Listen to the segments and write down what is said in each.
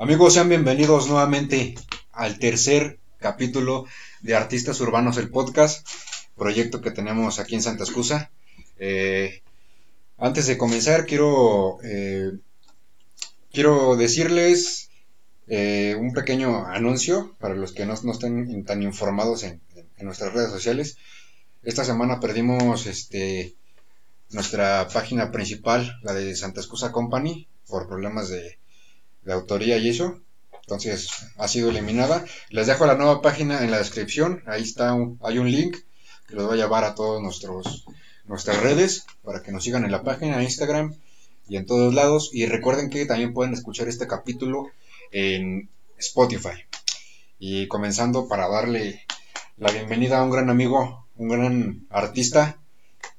Amigos, sean bienvenidos nuevamente al tercer capítulo de Artistas Urbanos, el podcast, proyecto que tenemos aquí en Santa Escusa. Eh, antes de comenzar, quiero, eh, quiero decirles eh, un pequeño anuncio para los que no, no estén tan informados en, en, nuestras redes sociales. Esta semana perdimos este, nuestra página principal, la de Santa Escusa Company, por problemas de de autoría y eso. Entonces ha sido eliminada. Les dejo la nueva página en la descripción. Ahí está, hay un link que los va a llevar a todos nuestros nuestras redes para que nos sigan en la página, Instagram y en todos lados. Y recuerden que también pueden escuchar este capítulo en Spotify. Y comenzando para darle la bienvenida a un gran amigo, un gran artista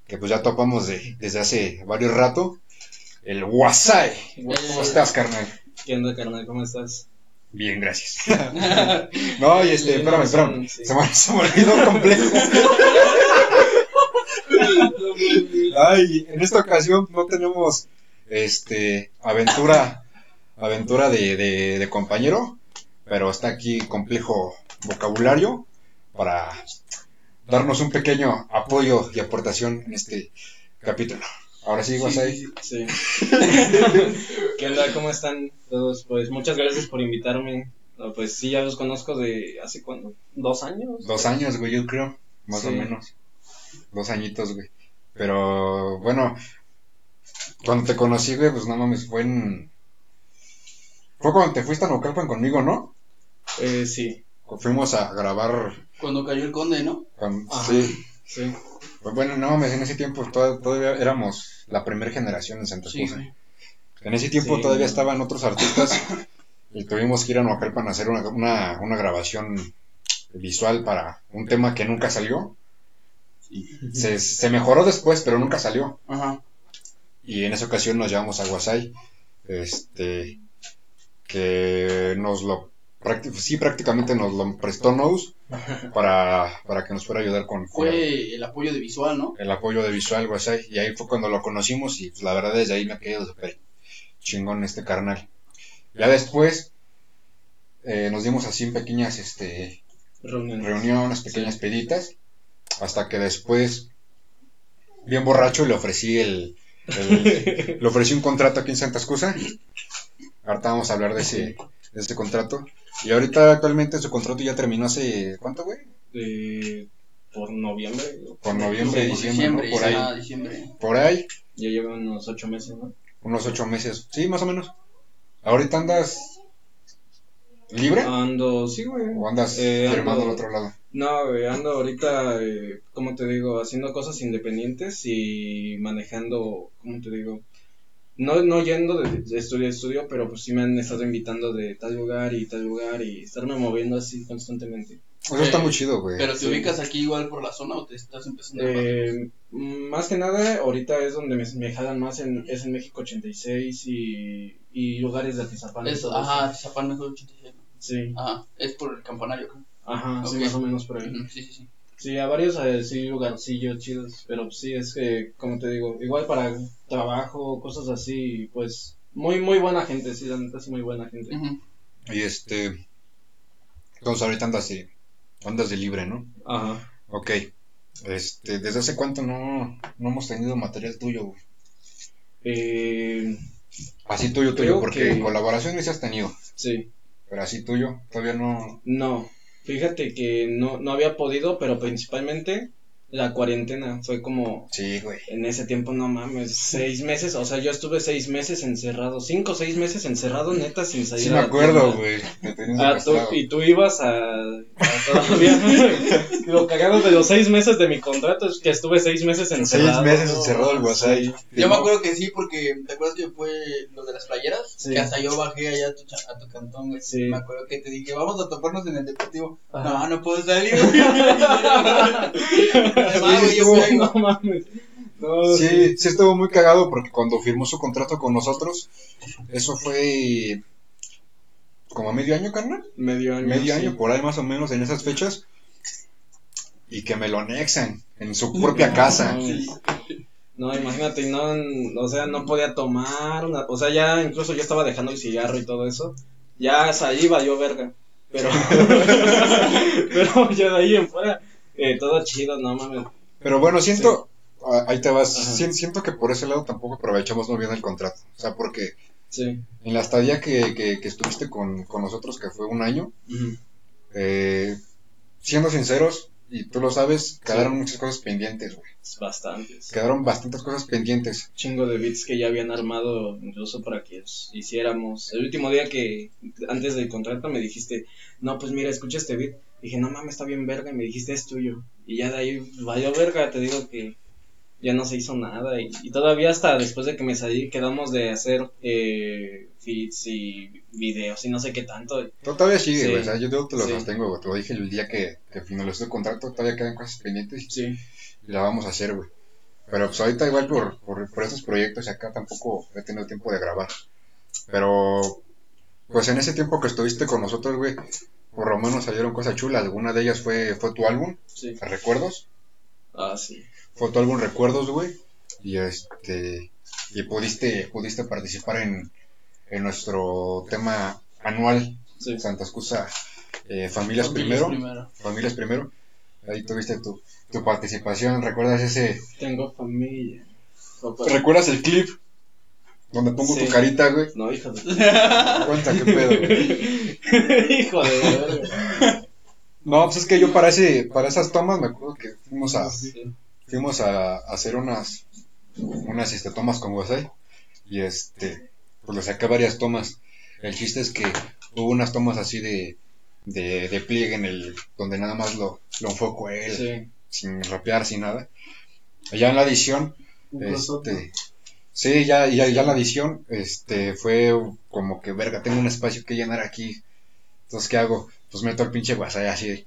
que pues ya topamos de, desde hace varios rato, el Wasai. ¿Cómo estás, carnal? ¿Qué onda, carnal? ¿Cómo estás? Bien, gracias. no, y este, espérame, espérame. Se, me, se me olvidó complejo. Ay, en esta ocasión no tenemos este aventura aventura de, de, de, compañero, pero está aquí complejo vocabulario para darnos un pequeño apoyo y aportación en este capítulo. Ahora sí, Wasai. Sí. ¿Qué onda? ¿Cómo están todos? Pues muchas gracias por invitarme. pues sí, ya los conozco de hace cuándo? ¿Dos años? Dos años, güey, yo creo. Más o menos. Dos añitos, güey. Pero bueno, cuando te conocí, güey, pues no mames, fue en. Fue cuando te fuiste a Naucalpan conmigo, ¿no? Eh, sí. Fuimos a grabar. Cuando cayó el conde, ¿no? sí. Sí. Pues bueno, no en ese tiempo todavía éramos la primera generación en Santa Cruz. En ese tiempo todavía estaban otros artistas y tuvimos que ir a Naucalpan a hacer una, una, una, grabación visual para un tema que nunca salió. Y se, se mejoró después, pero nunca salió. Ajá. Y en esa ocasión nos llevamos a Guasay, este, que nos lo sí prácticamente nos lo prestó Nose para, para que nos fuera a ayudar con... Fue el, apoyo de visual, ¿no? El apoyo de visual, Guasay. Y ahí fue cuando lo conocimos y pues, la verdad desde ahí me ha quedado súper chingón este carnal. Ya después eh, nos dimos así en pequeñas este, reuniones, reuniones pequeñas peditas, hasta que después, bien borracho, le ofrecí el, le ofrecí un contrato aquí en Santa Escusa. Ahorita vamos a hablar de ese, de ese contrato. Y ahorita actualmente su contrato ya terminó hace, ¿cuánto, güey? por noviembre. Por noviembre, diciembre, Por ahí. diciembre. Por ahí. Ya lleva unos ocho meses, ¿no? Unos ocho meses. Sí, más o menos. ¿Ahorita andas libre? Ando, sí, güey. ¿O andas eh, firmando al otro lado? No, güey, ando ahorita, eh, como te digo, haciendo cosas independientes y manejando, ¿cómo te digo? No, no yendo de, estudio a estudio, pero pues sí me han estado invitando de tal lugar y tal lugar y estarme moviendo así constantemente. Eso está muy chido, güey. ¿Pero te ubicas aquí igual por la zona o te estás empezando eh, Más que nada, ahorita es donde me, me jalan más, en, es en México 86 y, y lugares de Atizapán. Eso, ajá, Atizapán es 86. Sí. Ajá, es por el campanario, creo. Ajá, sí, más o menos por ahí. sí, sí, sí. Sí, a varios eh, sí lugarcillos chidos, pero sí es que, como te digo, igual para trabajo, cosas así, pues muy muy buena gente, sí, la neta sí muy buena gente. Y este, entonces ahorita andas de, andas de libre, ¿no? Ajá. Ok, este, ¿desde hace cuánto no, no hemos tenido material tuyo, güey? Eh, así tuyo, tuyo, porque que... colaboraciones has tenido. Sí. Pero así tuyo, todavía no. No, Fíjate que no, no había podido, pero principalmente la cuarentena fue como. Sí, güey. En ese tiempo, no mames, seis meses. O sea, yo estuve seis meses encerrado, cinco seis meses encerrado, neta, sin salir. Sí, me acuerdo, güey. Ah, y tú ibas a. todavía. lo cagado de los seis meses de mi contrato es que estuve seis meses encerrado. Seis meses encerrado el WhatsApp. Yo me acuerdo que sí, porque ¿te acuerdas que fue lo de las playeras? Sí. Que hasta yo bajé allá a tu, a tu cantón, güey. Sí. Me acuerdo que te dije, vamos a toparnos en el deportivo. No, no puedo salir, no mames. sí, sí estuvo muy cagado porque cuando firmó su contrato con nosotros, eso fue como medio año, carnal. Medio año. Medio año, por ahí más o menos en esas fechas. Y que me lo anexan en su propia casa. No, imagínate, no, o sea, no podía tomar, o sea, ya incluso yo estaba dejando el cigarro y todo eso. Ya salí, valió verga. Pero, pero ya de ahí en fuera, eh, todo chido, no mames. Pero bueno, siento, ah, ahí te vas, siento que por ese lado tampoco aprovechamos muy bien el contrato. O sea, porque sí. en la estadía que, que, estuviste con, con, nosotros, que fue un año, eh, siendo sinceros, y tú lo sabes, quedaron muchas cosas pendientes, güey. Bastantes. Quedaron bastantes cosas pendientes. Chingo de bits que ya habían armado incluso para que hiciéramos. El último día que, antes del contrato, me dijiste, no, pues mira, escucha este beat. Dije, no mames, está bien verga. Y me dijiste, es tuyo. Y ya de ahí, vaya verga, te digo que ya no se hizo nada. Y, todavía hasta después de que me salí, quedamos de hacer eh, feeds y videos y no sé qué tanto. Todavía sigue, güey. o sea, yo te lo sostengo, güey. Te lo dije el día que, que finalizó el contrato, todavía quedan cosas pendientes. Sí. Y la vamos a hacer, güey. Pero pues ahorita igual por, por, por estos proyectos acá tampoco he tenido tiempo de grabar. Pero, pues en ese tiempo que estuviste con nosotros, güey, por lo menos salieron cosas chulas. Alguna de ellas fue, fue tu álbum, sí. ¿recuerdos? Ah, sí fue tu álbum Recuerdos, güey. Y este y pudiste pudiste participar en, en nuestro tema anual Santa Excusa eh, Familias, primero, Familias primero. Ahí tuviste tu, tu participación. ¿Recuerdas ese? Tengo familia. ¿Recuerdas el clip? Donde pongo tu carita, güey. No, hijo de. Cuenta qué pedo, güey. hijo de. no, pues es que yo para ese, para esas tomas me acuerdo que fuimos a, fuimos a, hacer unas, unas este, tomas con Wasai y este, pues le saqué varias tomas. El chiste es que hubo unas tomas así de, de, de pliegue en el, donde nada más lo, lo enfoco él, sin rapear, sin nada. Ya en la edición, este, sí, ya, ya, ya la edición, este, fue como que, verga, tengo un espacio que llenar aquí. Entonces, ¿qué hago? Pues meto el pinche Wasai así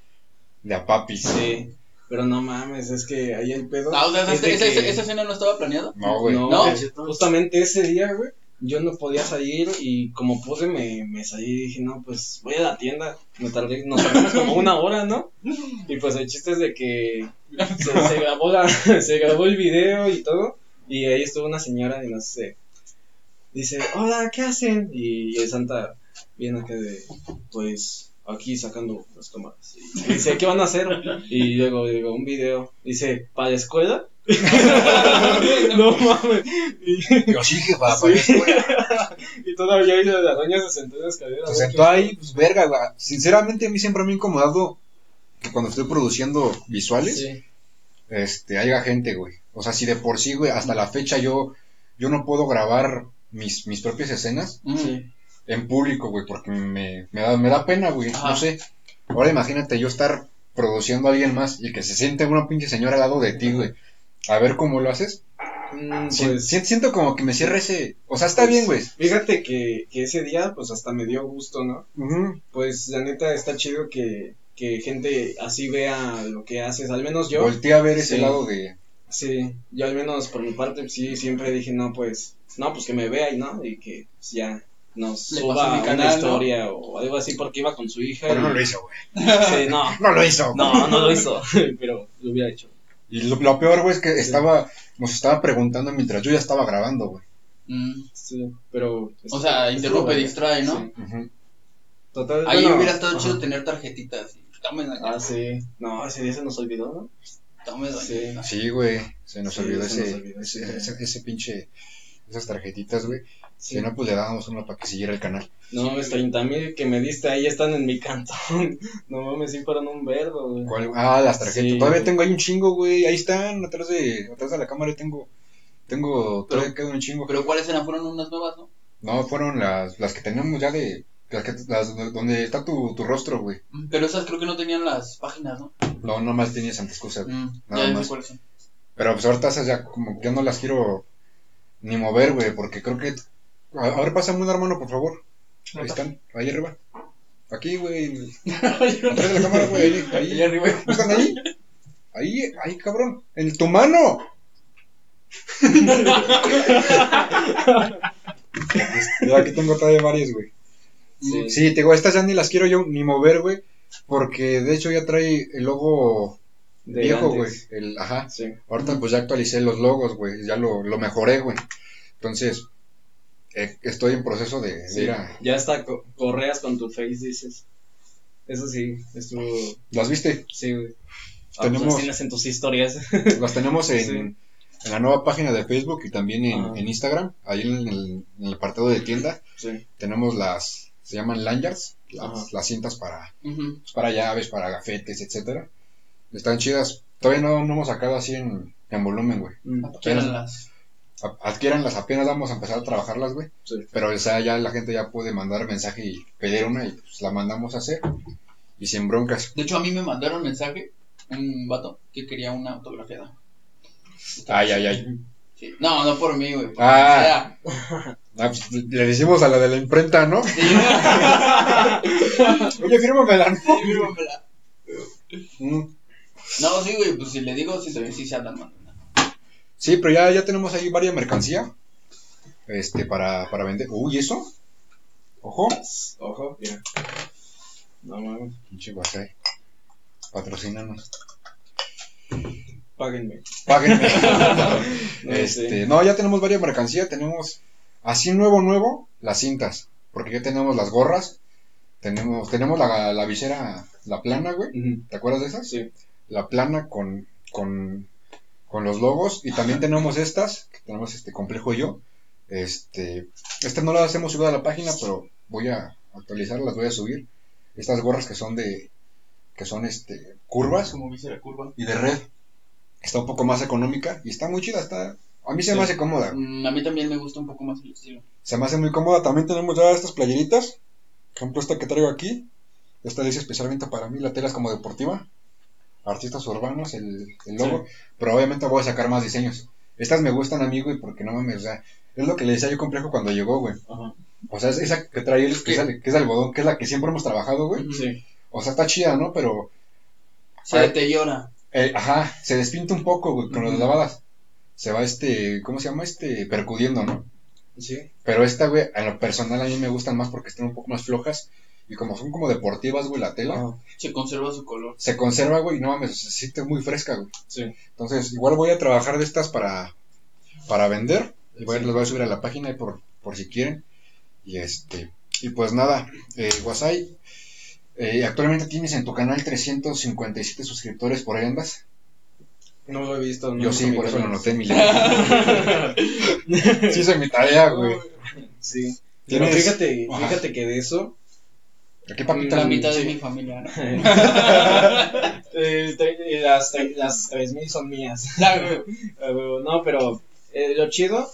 de a papi. Sí. Pero no mames, es que ahí el pedo. Ah, o sea, esa, escena no estaba planeada. No, güey. No, ¿No? justamente ese día, güey, yo no podía salir y como pude me, me salí y dije, no, pues voy a la tienda. Me tardé, nos tardamos como una hora, ¿no? Y pues el chiste es de que se, grabó, la, se grabó el video y todo. Y ahí estuvo una señora y no sé. Dice, hola, ¿qué hacen? Y, y el Santa viene acá de, pues aquí sacando las cámaras. Y dice, ¿qué van a hacer? Y luego digo, un video. Dice, ¿para la escuela? no mames. Y, yo sí que para, la escuela. y todavía ahí la doña se sentó en la escalera. Se sentó ahí, pues verga, güey. Sinceramente a mí siempre me ha incomodado que cuando estoy produciendo visuales, este, haya gente, güey. O sea, si de por sí, güey, hasta la fecha yo, yo no puedo grabar mis, mis propias escenas. Sí en público, güey, porque me, me, da, me da pena, güey, no sé. Ahora imagínate yo estar produciendo a alguien más y que se siente una pinche señora al lado de ti, güey. A ver cómo lo haces. Mm, pues, siento como que me cierra ese... O sea, está bien, güey. Fíjate que, que, ese día, pues hasta me dio gusto, ¿no? Pues la neta está chido que, que gente así vea lo que haces. Al menos yo... Volté a ver ese lado de... Sí, yo al menos por mi parte, sí, siempre dije, no, pues... No, pues que me vea y no, y que pues, ya nos suba mi canal, una historia o algo así porque iba con su hija. Pero no lo hizo, güey. Sí, no. no lo hizo. No, no lo hizo, pero lo hubiera hecho. Y lo, peor, güey, es que estaba, nos estaba preguntando mientras yo ya estaba grabando, güey. Mm. Sí, pero... O sea, interrumpe, distrae, ¿no? Total, Ahí hubiera estado chido tener tarjetitas. Ah, sí. No, ese día se nos olvidó, ¿no? Sí. sí, güey, se nos olvidó, ese, ese, ese, ese pinche, esas tarjetitas, güey. Si no, pues le dábamos uno para que siguiera el canal. No mames, 30 mil que me diste ahí están en mi cantón. No mames, sí fueron un verbo, güey. Ah, las tarjetas. Todavía tengo ahí un chingo, güey. Ahí están, atrás de, atrás de la cámara tengo. Tengo, todavía queda un chingo. ¿Pero cuáles eran? ¿Fueron unas nuevas, no? No, fueron las, las que tenemos ya de. Las, que, las donde está tu, tu rostro, güey. Mm, pero esas creo que no tenían las páginas, ¿no? No, nomás tenías antes cosas. Mm, nada más. Pero pues ahorita esas ya como que no las quiero ni mover, güey, porque creo que a, ver, pásame un hermano, por favor. Ahí están, ahí arriba. Aquí, güey. Atrás de la cámara, güey. Ahí, ahí, arriba. ¿Están ahí? Ahí, ahí, cabrón. En tu mano. ya aquí tengo todavía varias, güey. Sí. sí, te digo, estas ya ni las quiero yo ni mover, güey. Porque de hecho ya trae el logo viejo, güey. El, ajá. Sí. Ahorita pues ya actualicé los logos, güey. Ya lo, lo mejoré, güey. Entonces, eh, estoy en proceso de, ir a... Ya está, correas con tu face, dices. Eso sí, estuvo... ¿Las viste? Sí, güey. Ah, pues tenemos... tienes en tus historias. Las tenemos en, en la nueva página de Facebook y también en, en Instagram. Ahí en el, en el, apartado de tienda. Sí. Tenemos las... Se llaman lanyards, las, las cintas para, pues, para llaves, para gafetes, etcétera. Están chidas. Todavía no, no hemos sacado así en, en volumen, güey. Mm. Adquiéranlas. Adquiéranlas, apenas vamos a empezar a trabajarlas, güey. Pero o sea, ya la gente ya puede mandar mensaje y pedir una y pues la mandamos a hacer. Y sin broncas. De hecho, a mí me mandaron mensaje un vato que quería una autografiada. Ay, ay, ay. No, no por mí, güey. Ah. ah pues, le decimos a la de la imprenta, ¿no? Oye, fírmamela. ¿no? Sí, fírmamela. Mm. No, sí, güey, pues si le digo, sí, sí se hablan, man. Sí, pero ya, ya tenemos ahí varias mercancía. Este, para, para vender. Uy, ¿eso? Ojo. Ojo, mira. No mames. Pinche guasay. Patrocínanos. Páguenme. Páguenme. este, no, ya tenemos varias mercancía. Tenemos así nuevo, nuevo, las cintas. Porque ya tenemos las gorras. Tenemos, tenemos la, la visera, la plana, güey. ¿Te acuerdas de esas? Sí. La plana con, con con los logos y también tenemos estas, que tenemos este complejo yo. Este, estas no las hacemos subir a la página, pero voy a actualizarlas, voy a subir. Estas gorras que son de que son este curvas como visera curva y de red. Está un poco más económica y está muy chida, está a mí se me hace cómoda. Mm, a mí también me gusta un poco más el estilo. Se me hace muy cómoda. También tenemos ya estas playeritas. Por ejemplo, esta que traigo aquí. Esta dice especialmente para mí. La tela es como deportiva artistas urbanos, el, el logo, pero obviamente voy a sacar más diseños. Estas me gustan a mí, güey, porque no mames, o sea, es lo que le decía yo complejo cuando llegó, güey. O sea, es esa que trae él, que, es, que es algodón, que es la que siempre hemos trabajado, güey. Sí. O sea, está chida, ¿no? Pero... Se deteriora. Eh, ajá, se despinta un poco, güey, con las lavadas. Se va, este, ¿cómo se llama? Este, percudiendo, ¿no? Sí. Pero esta, güey, a lo personal a mí me gustan más porque están un poco más flojas y como son como deportivas, güey, la tela. Se conserva su color. Se conserva, güey, no mames, se siente muy fresca, güey. Sí. Entonces, igual voy a trabajar de estas para, para vender. Y voy, las voy a subir a la página por, por si quieren. Y este, y pues nada, eh, Wasai, eh, actualmente tienes en tu canal 357 suscriptores, por ahí andas. No lo he visto. No Yo sí, por eso lo noté en mi Sí, hice mi tarea, güey. Sí. Pero fíjate, fíjate que de eso la mitad de mi familia. Eh, las, las 3000 son mías. no, pero eh, lo chido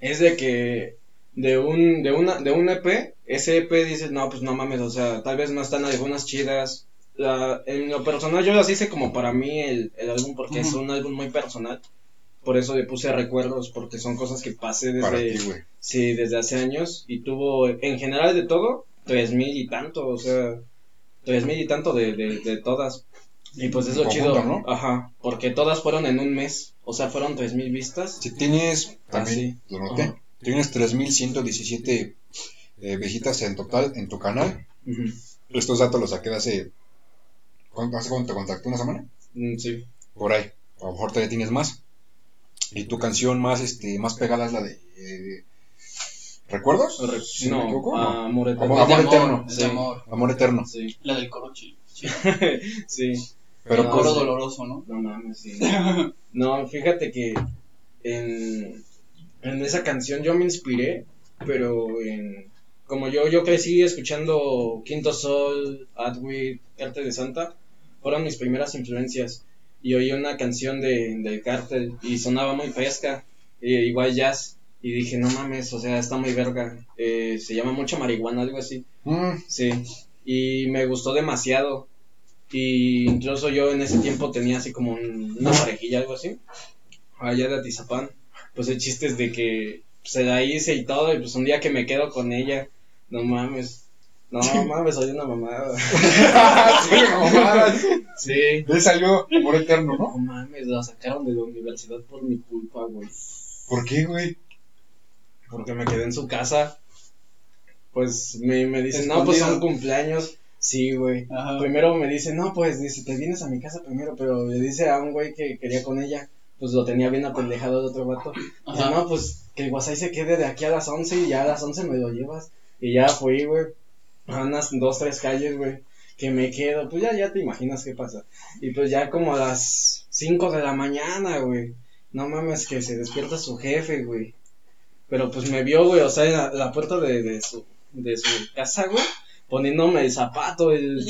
es de que de un, de, una, de un EP, ese EP dices, no, pues no mames, o sea, tal vez no están algunas chidas. En lo personal, yo las hice como para mí el, el álbum, porque es un álbum muy personal. Por eso le puse recuerdos, porque son cosas que pasé desde, sí, desde hace años. Y tuvo, en general de todo, tres mil y tanto, o sea, tres mil y tanto de, de, todas. Y pues es lo chido, ¿no? Ajá, porque todas fueron en un mes, o sea, fueron tres mil vistas. Si tienes, también lo noté, tienes tres mil ciento diecisiete eh, visitas en total en tu canal. Estos datos los saqué de hace, ¿hace cuánto te contacté? ¿Una semana? Mm, sí. Por ahí, a lo mejor todavía tienes más. Y tu canción más, este, más pegada es la de... Eh, ¿Recuerdos? no, Amor Eterno. Amor, Eterno. Sí. Amor. amor Eterno. Sí. La del coro Sí. sí. Pero el coro doloroso, ¿no? No mames, sí. no, fíjate que en, en esa canción yo me inspiré, pero en como yo, yo crecí escuchando Quinto Sol, Adwit, Arte de Santa, fueron mis primeras influencias. Y oí una canción de, del Cártel y sonaba muy fresca, igual jazz. Y dije, no mames, o sea, está muy verga. Eh, se llama mucha marihuana, algo así. Mm. Sí. Y me gustó demasiado. Y incluso yo en ese tiempo tenía así como una parejilla, algo así. Allá de Atizapán. Pues el chiste es de que se la hice y todo. Y pues un día que me quedo con ella, no mames. No mames, soy una mamada. sí, mamada. Sí. Le salió por eterno, ¿no? No mames, la sacaron de la universidad por mi culpa, güey. ¿Por qué, güey? porque me quedé en su casa. Pues me, me dicen, no, pues son cumpleaños. Sí, güey. Primero me dice, no, pues dice, te vienes a mi casa primero, pero le dice a un güey que quería con ella, pues lo tenía bien apendejado de otro vato. Dice, no, pues que el Guasay se quede de aquí a las 11 y ya a las 11 me lo llevas. Y ya fui, güey, a unas dos, tres calles, güey, que me quedo, pues ya, ya te imaginas qué pasa. Y pues ya como a las 5 de la mañana, güey, no mames que se despierta su jefe, güey. Pero pues me vio, güey, o sea, en la, puerta de, de, su, de su casa, güey, poniéndome el zapato, el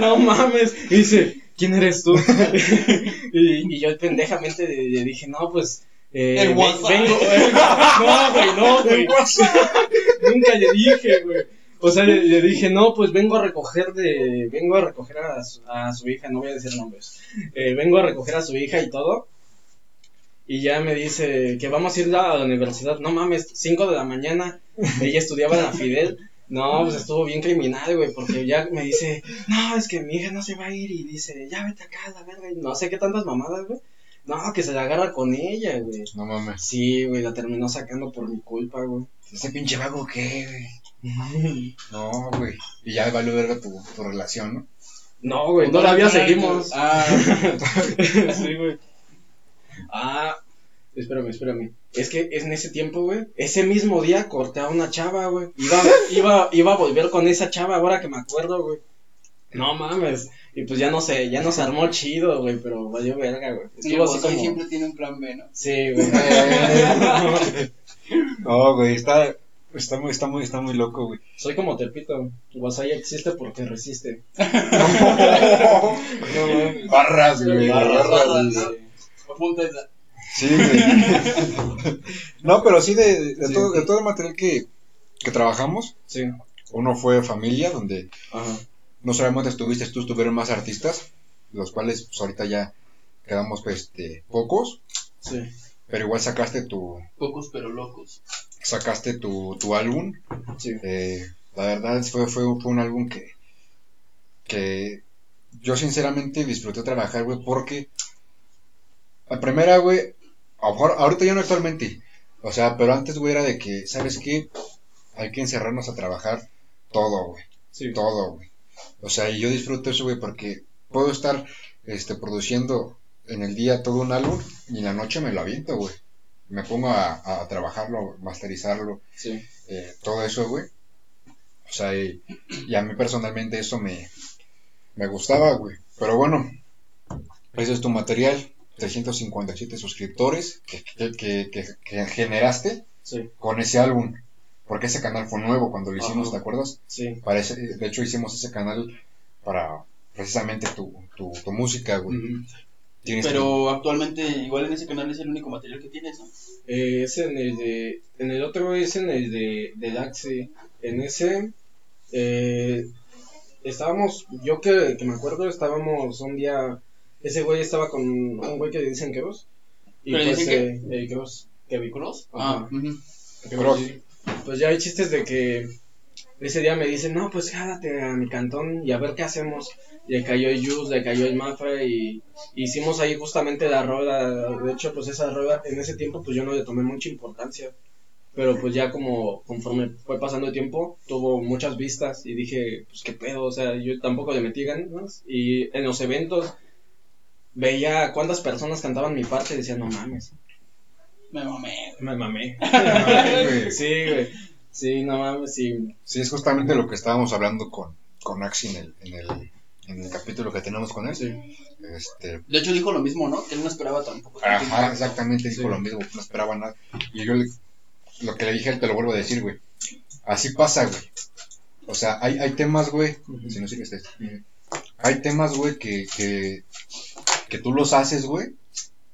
no mames. Y dice, ¿quién eres tú? y, y, yo pendejamente le dije, no, pues eh, el WhatsApp. Vengo, no, güey, no, güey. Nunca le dije, güey. O sea, le, dije, no, pues vengo a recoger de, vengo a recoger a su, a su hija, no voy a decir nombres. Eh, vengo a recoger a su hija y todo. Y ya me dice que vamos a ir a la universidad. No mames, 5 de la mañana. Ella estudiaba en la Fidel. No, pues estuvo bien criminal, güey, porque ya me dice, no, es que mi hija no se va a ir. Y dice, ya vete acá, la verga. Y no sé qué tantas mamadas, güey. No, que se la agarra con ella, güey. No mames. Sí, güey, la terminó sacando por mi culpa, güey. Ese pinche vago, ¿qué, güey? No, güey. Y ya valió verga tu, tu relación, ¿no? No, güey, todavía seguimos. Ah, sí, güey. Ah, espérame, espérame. Es que en ese tiempo, güey, ese mismo día corté a una chava, güey. Iba, iba, iba a volver con esa chava ahora que me acuerdo, güey. No mames. Y pues ya no sé, ya no se armó chido, güey, pero valió verga, güey. Estuvo así como... siempre tiene un plan B, ¿no? Sí, güey. no, güey, está, está muy, está muy, está muy loco, güey. Soy como Tepito, Guasaya existe porque resiste. barras, güey, barras, barras, Apunta. Sí, güey. no, pero sí de, de, todo, de todo el material que, que trabajamos. Sí. Uno fue Familia, donde Ajá no solamente estuviste tú, estuvieron más artistas, los cuales pues, ahorita ya quedamos pues, este, pocos. Sí. Pero igual sacaste tu... Pocos pero locos. Sacaste tu, tu álbum. Sí. Eh, la verdad fue, fue, fue, un álbum que, que yo sinceramente disfruté trabajar, güey, porque la primera, güey, ahorita ya no actualmente, o sea, pero antes, güey, era de que, ¿sabes qué? Hay que encerrarnos a trabajar todo, güey. Sí. Todo, güey. O sea, y yo disfruto eso, güey, porque puedo estar este, produciendo en el día todo un álbum y en la noche me lo aviento, güey. Me pongo a, trabajarlo, masterizarlo, sí. eh, todo eso, güey. O sea, y, a mí personalmente eso me, me gustaba, güey. Pero bueno, ese es tu material. 357 suscriptores que, que, que, que generaste sí. con ese álbum. Porque ese canal fue nuevo cuando lo hicimos, ¿te acuerdas? Sí. Parece, de hecho, hicimos ese canal para precisamente tu, tu, tu música, güey. Pero actualmente, igual en ese canal es el único material que tienes, ¿no? Eh, es en el de. En el otro es en el de, de Daxi. En ese. Eh, estábamos. Yo que, que me acuerdo, estábamos un día. Ese güey estaba con un güey que dicen Keros. Y pues, dicen eh, que? Eh, Keros. ¿Kevin Ah, pues ya hay chistes de que ese día me dicen, no, pues jálate a mi cantón y a ver qué hacemos. Le cayó el Jus, le cayó el Mafra y hicimos ahí justamente la rola. De hecho, pues esa rola en ese tiempo pues yo no le tomé mucha importancia. Pero pues ya como conforme fue pasando el tiempo, tuvo muchas vistas y dije, pues qué pedo, o sea, yo tampoco le metí ganas. Y en los eventos veía cuántas personas cantaban mi parte y decían, no mames, me mamé. Me mamé. sí, güey. Sí, no mames, sí. Sí, es justamente lo que estábamos hablando con, con Axi en el, en el, en el capítulo que tenemos con él. Sí. Este... De hecho, dijo lo mismo, ¿no? Que él no esperaba tampoco. Ajá, exactamente, dijo lo mismo, no esperaba nada. Y yo lo que le dije, él te lo vuelvo a decir, güey. Así pasa, güey. O sea, hay, hay temas, güey. Si no sigues esto. Hay temas, güey, que, que, que tú los haces, güey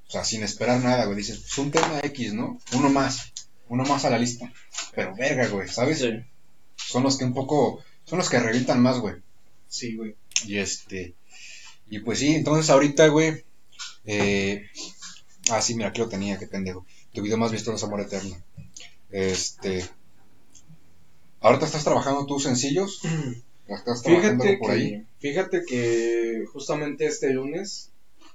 o sea, sin esperar nada, güey. Dices, pues un tema X, ¿no? Uno más. Uno más a la lista. Pero verga, güey, ¿sabes? Sí. Son los que un poco. Son los que revientan más, güey. Sí, güey. Y este. Y pues sí, entonces ahorita, güey. Eh, ah, sí, mira, aquí lo tenía, qué pendejo. Tu video más visto es Amor Eterno. Este. ¿Ahorita estás trabajando tus sencillos? ¿Estás trabajando fíjate por ahí? fíjate que justamente este lunes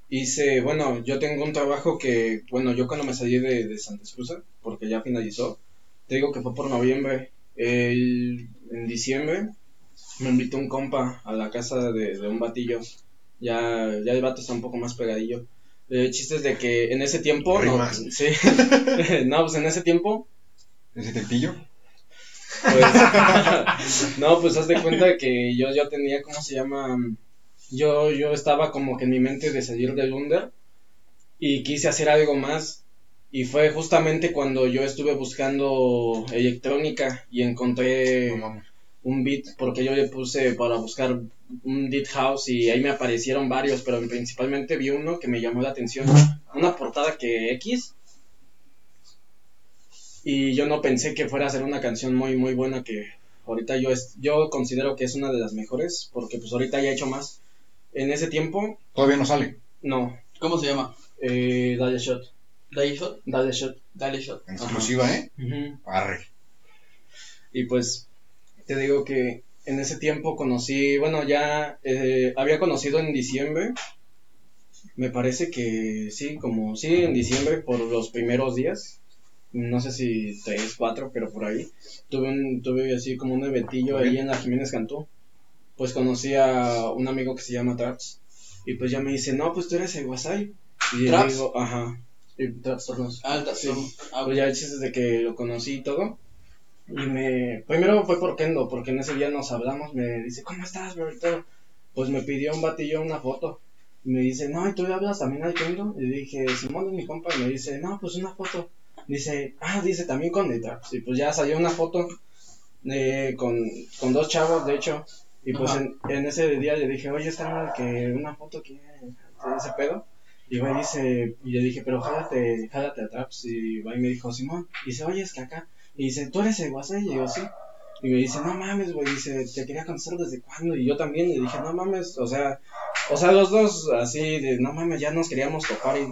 hice, bueno, yo tengo un trabajo que, bueno, yo cuando me salí de, de Santa Cruz, porque ya finalizó, te digo que fue por noviembre, el, en diciembre me invitó un compa a la casa de, un batillo, ya, ya el vato está un poco más pegadillo, El chiste es de que en ese tiempo. No, sí. no, pues en ese tiempo. ¿Ese tentillo? Pues. no, pues haz de cuenta que yo ya tenía, ¿cómo se llama? Yo, yo estaba como que en mi mente de salir del Under. Y quise hacer algo más. Y fue justamente cuando yo estuve buscando electrónica y encontré un beat, porque yo le puse para buscar un beat house y ahí me aparecieron varios, pero principalmente vi uno que me llamó la atención. Una portada que X. Y yo no pensé que fuera a ser una canción muy, muy buena que ahorita yo, es, yo considero que es una de las mejores, porque pues ahorita ya he hecho más. En ese tiempo... ¿Todavía no sale? No. ¿Cómo se llama? Eh, Dale Shot. ¿Dale Shot? Dale Shot. Dale Shot. En exclusiva, ¿eh? Arre. Y pues te digo que en ese tiempo conocí, bueno, ya eh, había conocido en diciembre, me parece que sí, como sí, en diciembre por los primeros días, no sé si tres, cuatro, pero por ahí, tuve, un, tuve así como un eventillo ahí en la Jiménez Cantú, pues conocí a un amigo que se llama Traps, y pues ya me dice, no, pues tú eres el Wasai, y yo digo, ajá, y Trastornos. Ah, sí. Ah, pues ya el chiste de que lo conocí y todo. Y me. Primero fue por Kendo, porque en ese día nos hablamos. Me dice, ¿cómo estás, bro? Pues me pidió un batillo una foto. Y me dice, no, ¿y tú hablas también al Kendo? Y dije, Simón es mi compa. Y me dice, no, pues una foto. Dice, ah, dice también con Neta. Y pues ya salió una foto eh, con, con dos chavos, de hecho. Y pues en, en, ese día le dije, oye, está que una foto que ese pedo. Y va y dice, y le dije, pero jálate, jálate a Traps. Y va y me dijo, Simón. Y dice, oye, es que acá. Y dice, ¿tú eres el WhatsApp? Y yo, sí. Y me dice, no mames, güey. Dice, te quería conocer desde cuándo. Y yo también. Y dije, no mames. O sea, o sea, los dos así de, no mames, ya nos queríamos tocar. Y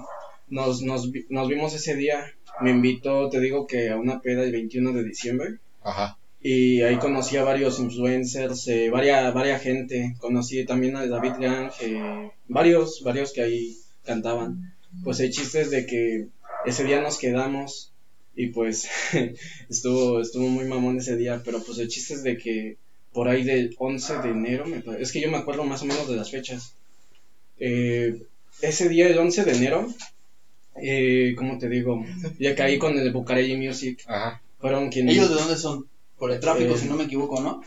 nos, nos, nos vimos ese día. Me invitó, te digo que a una peda el 21 de diciembre. Ajá. Y ahí conocí a varios influencers, eh, varias, varias gente. Conocí también a David Gang, eh, varios, varios que ahí cantaban. Pues hay chistes de que ese día nos quedamos y pues estuvo, estuvo muy mamón ese día, pero pues el chiste es de que por ahí del 11 de enero, es que yo me acuerdo más o menos de las fechas. Eh, ese día, el 11 de enero, eh, ¿cómo te digo? Ya caí con el Bucareli Music. Ajá. Fueron quienes... ¿Ellos de dónde son? Por el tráfico, Eh, si no me equivoco, ¿no?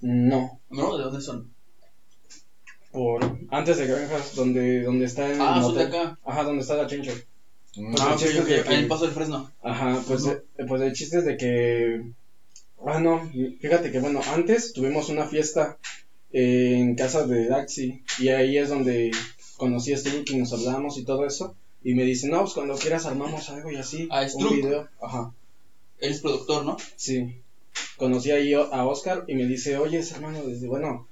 No, ¿No? ¿De dónde son? por antes de Granjas, donde, donde está el Ah, son de acá. Ajá, donde está la chincha. Mm. Ah, el ok, chiste ok. es de En el que- paso del Fresno. Ajá, pues, eh, pues el chiste es de que... Ah, no, fíjate que bueno, antes tuvimos una fiesta eh, en casa de Daxi y ahí es donde conocí a Struck y nos hablamos y todo eso. Y me dice, no, pues cuando quieras armamos algo y así. Ah, un Struck. video. Ajá, Él es productor, ¿no? sí. Conocí ahí a Oscar y me dice, oye, hermano, desde, bueno,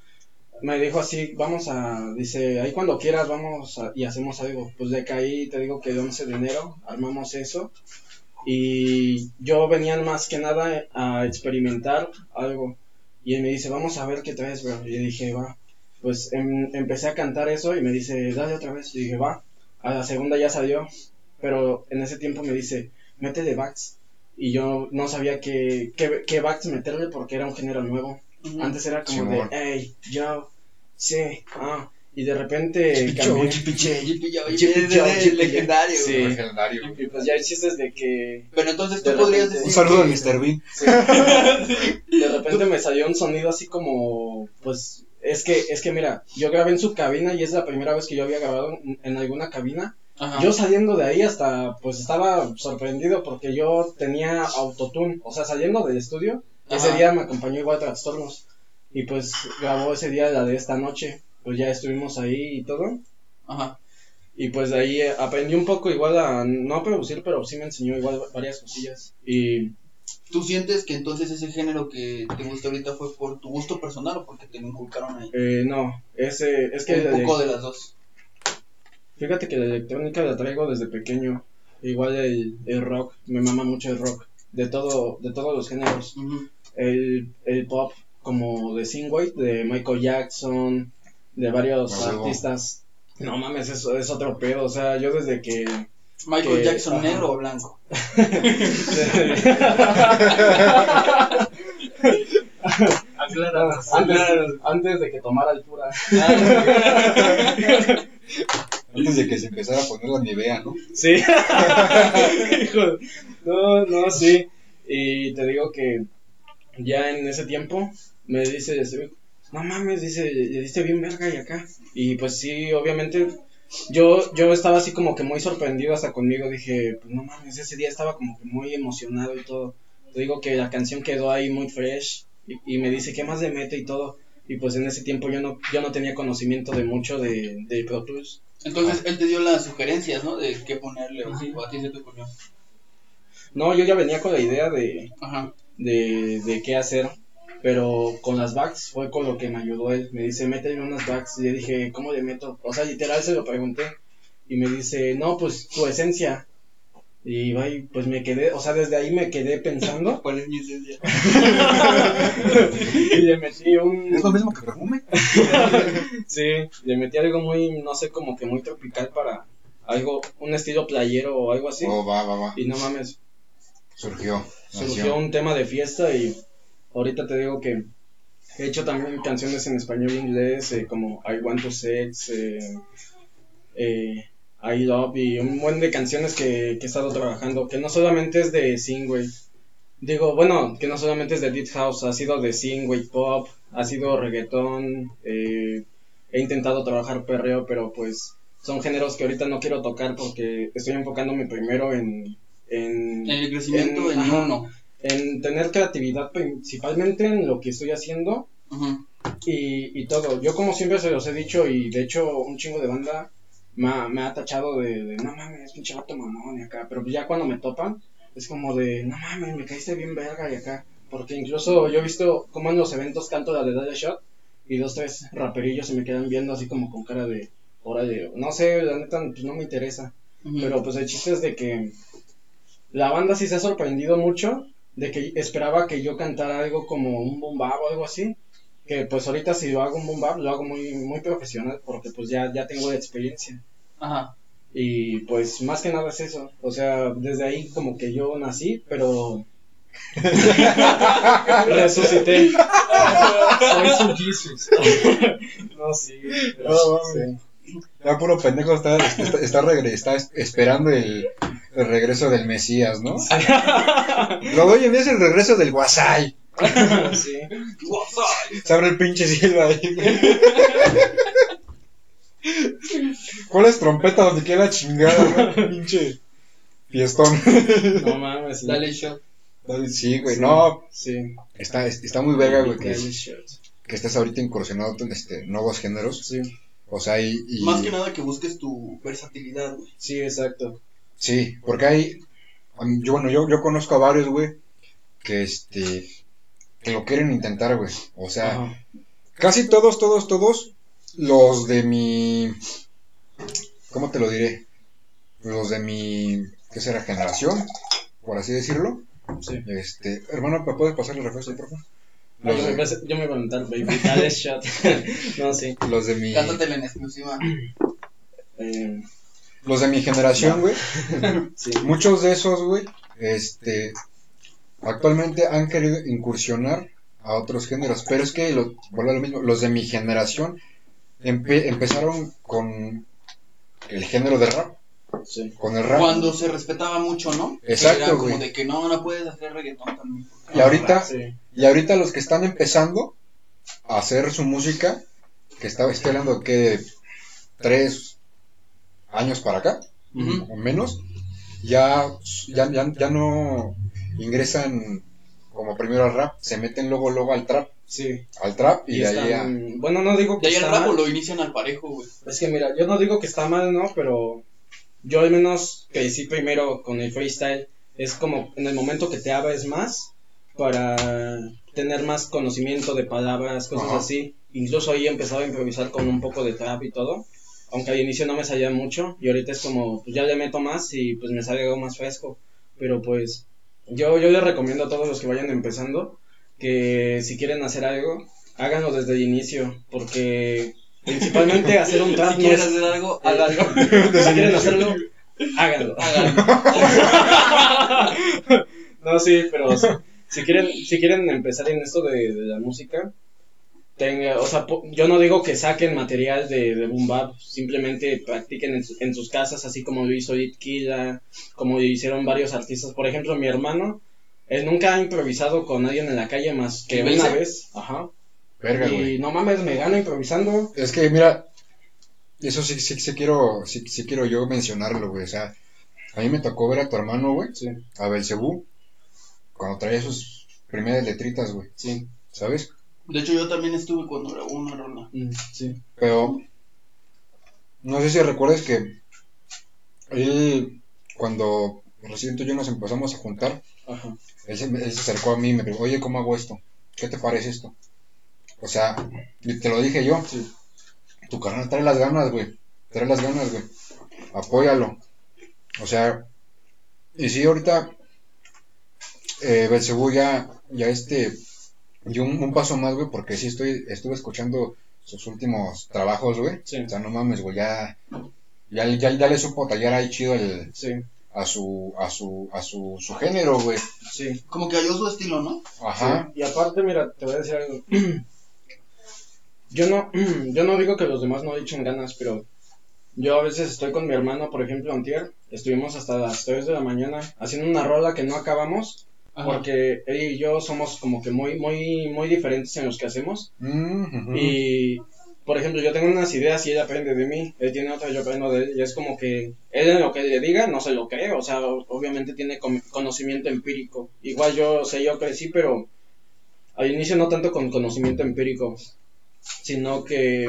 me dijo así, vamos a, dice, ahí cuando quieras vamos y hacemos algo. Pues de que ahí te digo que el 11 de enero armamos eso. Y yo venía más que nada a experimentar algo. Y él me dice, vamos a ver qué traes, bro. Y dije, va. Pues em- empecé a cantar eso y me dice, dale otra vez. Y dije, va. A la segunda ya salió. Pero en ese tiempo me dice, métele backs. Y yo no sabía qué, qué, qué backs meterle porque era un género nuevo. Antes era como Simón. de, hey, yo, sí, ah. Y de repente cambié. Legendario. Sí. Legendario. Y pues ya hay chistes de que Pero entonces tú De podrías repente- decir. Un saludo a que- Mr. Bean. de repente me salió un sonido así como, pues, es que, es que mira, yo grabé en su cabina y es la primera vez que yo había grabado en alguna cabina. Ajá. Yo saliendo de ahí hasta, pues estaba sorprendido porque yo tenía autotune, o sea, saliendo del estudio, ese día me acompañó igual Trastornos y pues grabó ese día la de esta noche, pues ya estuvimos ahí y todo. Ajá. Y pues de ahí eh, aprendí un poco igual a, no a producir, pero sí me enseñó igual varias cosillas. Y ¿Tú sientes que entonces ese género que te gusta ahorita fue por tu gusto personal o porque te lo inculcaron ahí? eh, no, ese, es que Un poco de las dos. Fíjate que la electrónica la traigo desde pequeño. Igual el, el rock, me mama mucho el rock, de todo, de todos los géneros. El, el pop como de Singway, de Michael Jackson, de varios artistas. No mames, eso es otro pedo, o sea, yo desde que... Michael Que- Jackson negro o blanco. antes, antes de que tomara altura. Antes de que se empezara a poner la Nivea, ¿no? Sí. Hijo, no, no, sí. Y te digo que ya en ese tiempo me dice, no mames, dice, le diste bien verga y acá. Y pues sí, obviamente yo, yo estaba así como que muy sorprendido hasta conmigo. Dije, pues no mames, ese día estaba como que muy emocionado y todo. Te digo que la canción quedó ahí muy fresh y, me dice, ¿qué más de mete y todo? Y pues en ese tiempo yo no, yo no tenía conocimiento de mucho de, de Pro Tools. Entonces él te dio las sugerencias, ¿no? De qué ponerle o, o a ti se te ocurrió. No, yo ya venía con la idea de, de, de qué hacer. Pero con las backs fue con lo que me ayudó él. Me dice, métele unas backs. Y yo dije, ¿cómo le meto? O sea, literal se lo pregunté. Y me dice, no, pues tu esencia. Y pues me quedé, o sea, desde ahí me quedé pensando. ¿Cuál es mi esencia? y le metí un. ¿Es lo mismo que perfume? sí, le metí algo muy, no sé, como que muy tropical para algo, un estilo playero o algo así. Oh, va, va, va. Y no mames. Surgió. Surgió un tema de fiesta y ahorita te digo que he hecho también canciones en español e inglés, eh, como I Want to Sex, eh, eh, I Love y un buen de canciones que, he estado trabajando, que no solamente es de Singway. Digo, bueno, que no solamente es de Deep House, ha sido de Singway Pop, ha sido reggaetón, he intentado trabajar perreo, pero pues son géneros que ahorita no quiero tocar porque estoy enfocándome primero en... En, el crecimiento en, uno en tener creatividad principalmente en lo que estoy haciendo y, y, todo. Yo como siempre se los he dicho y de hecho un chingo de banda me ha, me ha tachado de, de, no mames, pinche vato mamón y acá, pero ya cuando me topan es como de, no mames, me caíste bien verga y acá, porque incluso yo he visto como en los eventos canto la de Dale Shot y dos, tres raperillos se me quedan viendo así como con cara de, de no sé, la neta, pues no me interesa, pero pues el chiste es de que la banda sí se ha sorprendido mucho de que esperaba que yo cantara algo como un boom o algo así. Que pues ahorita si lo hago un boom lo hago muy, muy profesional porque pues ya, ya tengo experiencia. Ajá. Y pues más que nada es eso. O sea, desde ahí como que yo nací, pero resucité. Soy su Jesus. no, sí. Ya puro pendejo está, está, está, esperando el, el, regreso del Mesías, ¿no? Lo doy en vez el regreso del Guasay. sí. Se abre el pinche cielo ahí. ¿Cuál es trompeta donde queda chingada, Pinche fiestón. No mames, dale shot. sí, güey, no. Sí. Está, está muy verga, güey, que, que estés ahorita incursionado en este, nuevos géneros. Sí. O sea, y, Más que nada que busques tu versatilidad, güey. Sí, exacto. Sí, porque hay... Yo, bueno, yo, yo conozco a varios, güey, que este... Que lo quieren intentar, güey. O sea, casi todos, todos, todos, los de mi... ¿Cómo te lo diré? Los de mi... ¿Qué será? Generación, por así decirlo. Sí. Este, hermano, ¿me puedes pasar el refresco, por favor? Yo, me, yo me voy a preguntar, baby, dale shot. no, sí. Los de mi. Cántatela en exclusiva. Eh, los de mi generación, güey. sí. Muchos de esos, güey, este. Actualmente han querido incursionar a otros géneros, pero es que, lo, vuelvo a lo mismo, los de mi generación empezaron con el género de rap. Sí. Con el rap. Cuando se respetaba mucho, ¿no? Exacto, Era güey. como de que no, no puedes hacer reggaetón también. Y ahorita, sí. y ahorita los que están empezando a hacer su música, que estaba hablando que tres años para acá, o menos, ya, ya, ya, ya no ingresan como primero al rap, se meten luego luego al trap. Sí. Al trap y, Y ahí ya. están- Bueno, no digo que De ahí el está rap mal. lo inician al parejo, güey. Es que mira, yo no digo que está mal, ¿no? Pero yo al menos crecí primero con el freestyle. Es como en el momento que te abres más para tener más conocimiento de palabras, cosas Ajá. así. Incluso ahí empezaba a improvisar con un poco de trap y todo. Aunque al inicio no me salía mucho y ahorita es como, pues ya le meto más y pues me sale algo más fresco. Pero pues yo, yo les recomiendo a todos los que vayan empezando que si quieren hacer algo, háganlo desde el inicio. Porque principalmente hacer un trap Si no quieres es- hacer algo, háganlo. si quieren hacerlo, háganlo. no, sí, pero si, si quieren, si quieren empezar en esto de, de la música, tenga, o sea, yo no digo que saquen material de, de Boom Bap, simplemente practiquen en, sus casas, así como lo hizo Killa, como lo hicieron varios artistas. Por ejemplo, mi hermano, él nunca ha improvisado con alguien en la calle más que una vez. Ajá. Verga, y no mames, me gana improvisando. Es que, mira, eso sí, sí, sí quiero, sí, sí quiero yo mencionarlo, güey. O sea, a mí me tocó ver a tu hermano, güey, sí. a Belcebú, cuando traía sus primeras letritas, güey. Sí. ¿Sabes? De hecho, yo también estuve cuando grabó una ronda. Mm, sí. Pero, no sé si recuerdas que él, cuando recién tú y yo nos empezamos a juntar, Él, se, él, se, acercó a mí y me preguntó, oye, ¿cómo hago esto? ¿Qué te parece esto? O sea, te lo dije yo. Sí. Tu carnal trae las ganas, güey. Trae las ganas, güey. Apóyalo. O sea, y si ahorita eh, Belcebú ya, ya este y un, paso más, güey, porque sí estoy, estuve escuchando sus últimos trabajos, güey. Sí. O sea, no mames, güey, ya, ya, ya, le supo tallar ahí chido el, sí. a su, a su, a su, su género, güey. Sí. Como que halló su estilo, ¿no? Ajá. Y aparte, mira, te voy a decir algo. yo no, yo no digo que los demás no echen ganas, pero yo a veces estoy con mi hermano, por ejemplo, antier, estuvimos hasta las 3 de la mañana haciendo una rola que no acabamos porque él y yo somos como que muy, muy, muy diferentes en los que hacemos. Mm, y, por ejemplo, yo tengo unas ideas y él aprende de mí, él tiene otras, yo aprendo de él. Y es como que él en lo que le diga no se lo cree, o sea, obviamente tiene conocimiento empírico. Igual yo, sé, yo crecí, pero al inicio no tanto con conocimiento empírico, sino que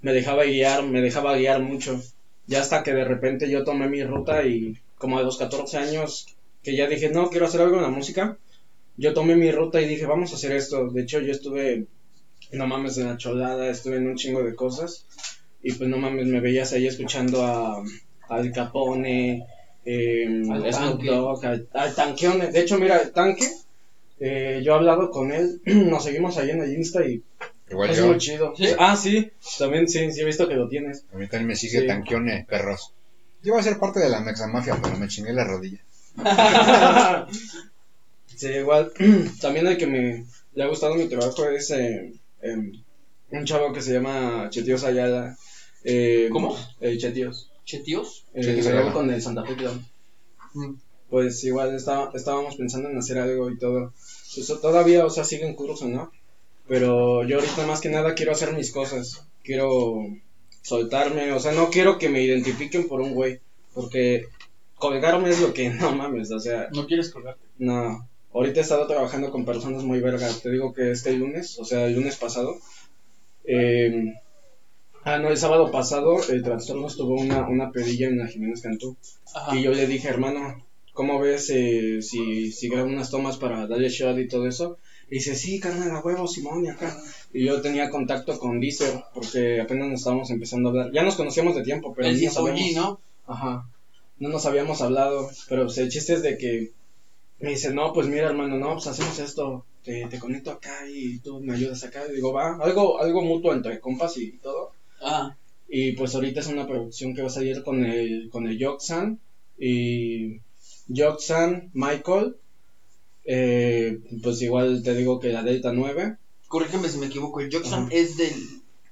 me dejaba guiar, me dejaba guiar mucho. Ya hasta que de repente yo tomé mi ruta y como a los 14 años que ya dije, no, quiero hacer algo en la música, yo tomé mi ruta y dije, vamos a hacer esto. De hecho, yo estuve, no mames, en la cholada, estuve en un chingo de cosas. Y pues no mames, me veías ahí escuchando a Al Capone, eh, al Snoop Dogg, al, Tanqueone. De hecho, mira, el Tanque, eh, yo he hablado con él, nos seguimos ahí en el Insta y Igual es muy chido. Ah, sí, también sí, sí he visto que lo tienes. A mí también me sigue Tanqueone, perros. Yo voy a ser parte de la Mexa Mafia, pero me chingué la rodilla. sí, igual. También el que me le ha gustado mi trabajo es eh, em, un chavo que se llama Chetios Ayala. Eh, ¿Cómo? Eh, Chetios. ¿Chetios? Eh, con el Santa Fe mm. Pues igual está, estábamos pensando en hacer algo y todo. Eso todavía, o sea, sigue en curso, ¿no? Pero yo ahorita más que nada quiero hacer mis cosas. Quiero soltarme, o sea, no quiero que me identifiquen por un güey. Porque colgarme es lo que no mames, o sea. ¿No quieres colgarte? No. Ahorita he estado trabajando con personas muy vergas. Te digo que este lunes, o sea, el lunes pasado. Eh, ah, no, el sábado pasado el trastorno tuvo una, una pedilla en la Jiménez Cantú. Y yo le dije, hermano, ¿cómo ves eh, si, si grabo unas tomas para darle shot y todo eso? Y dice, sí, carnal, a huevo, Simón, y acá. Y yo tenía contacto con Deezer, porque apenas nos estábamos empezando a hablar. Ya nos conocíamos de tiempo, pero... El no ¿no? Ajá no nos habíamos hablado, pero pues, el chiste es de que me dice, no, pues mira hermano, no, pues hacemos esto, te, te conecto acá y tú me ayudas acá, y digo, va, algo, algo mutuo entre compas y todo. Ah. Y pues ahorita es una producción que va a salir con el, con el Yoxan y Yoxan, Michael, eh, pues igual te digo que la Delta 9. Corrígeme si me equivoco, el Yoxan es del,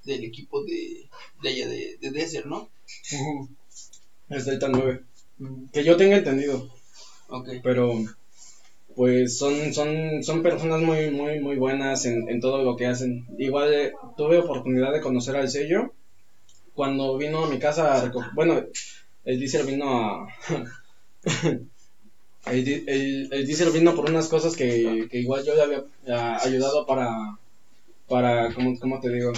del equipo de, de ella, de, de Desert, ¿no? Es Delta 9. Que yo tenga entendido. Pero pues son, son, son personas muy, muy, muy buenas en, en todo lo que hacen. Igual eh, tuve oportunidad de conocer al sello cuando vino a mi casa a recoger, bueno, el Diesel vino a... el, el, Diesel vino por unas cosas que, que igual yo le había ayudado para, para, ¿cómo, cómo te digo?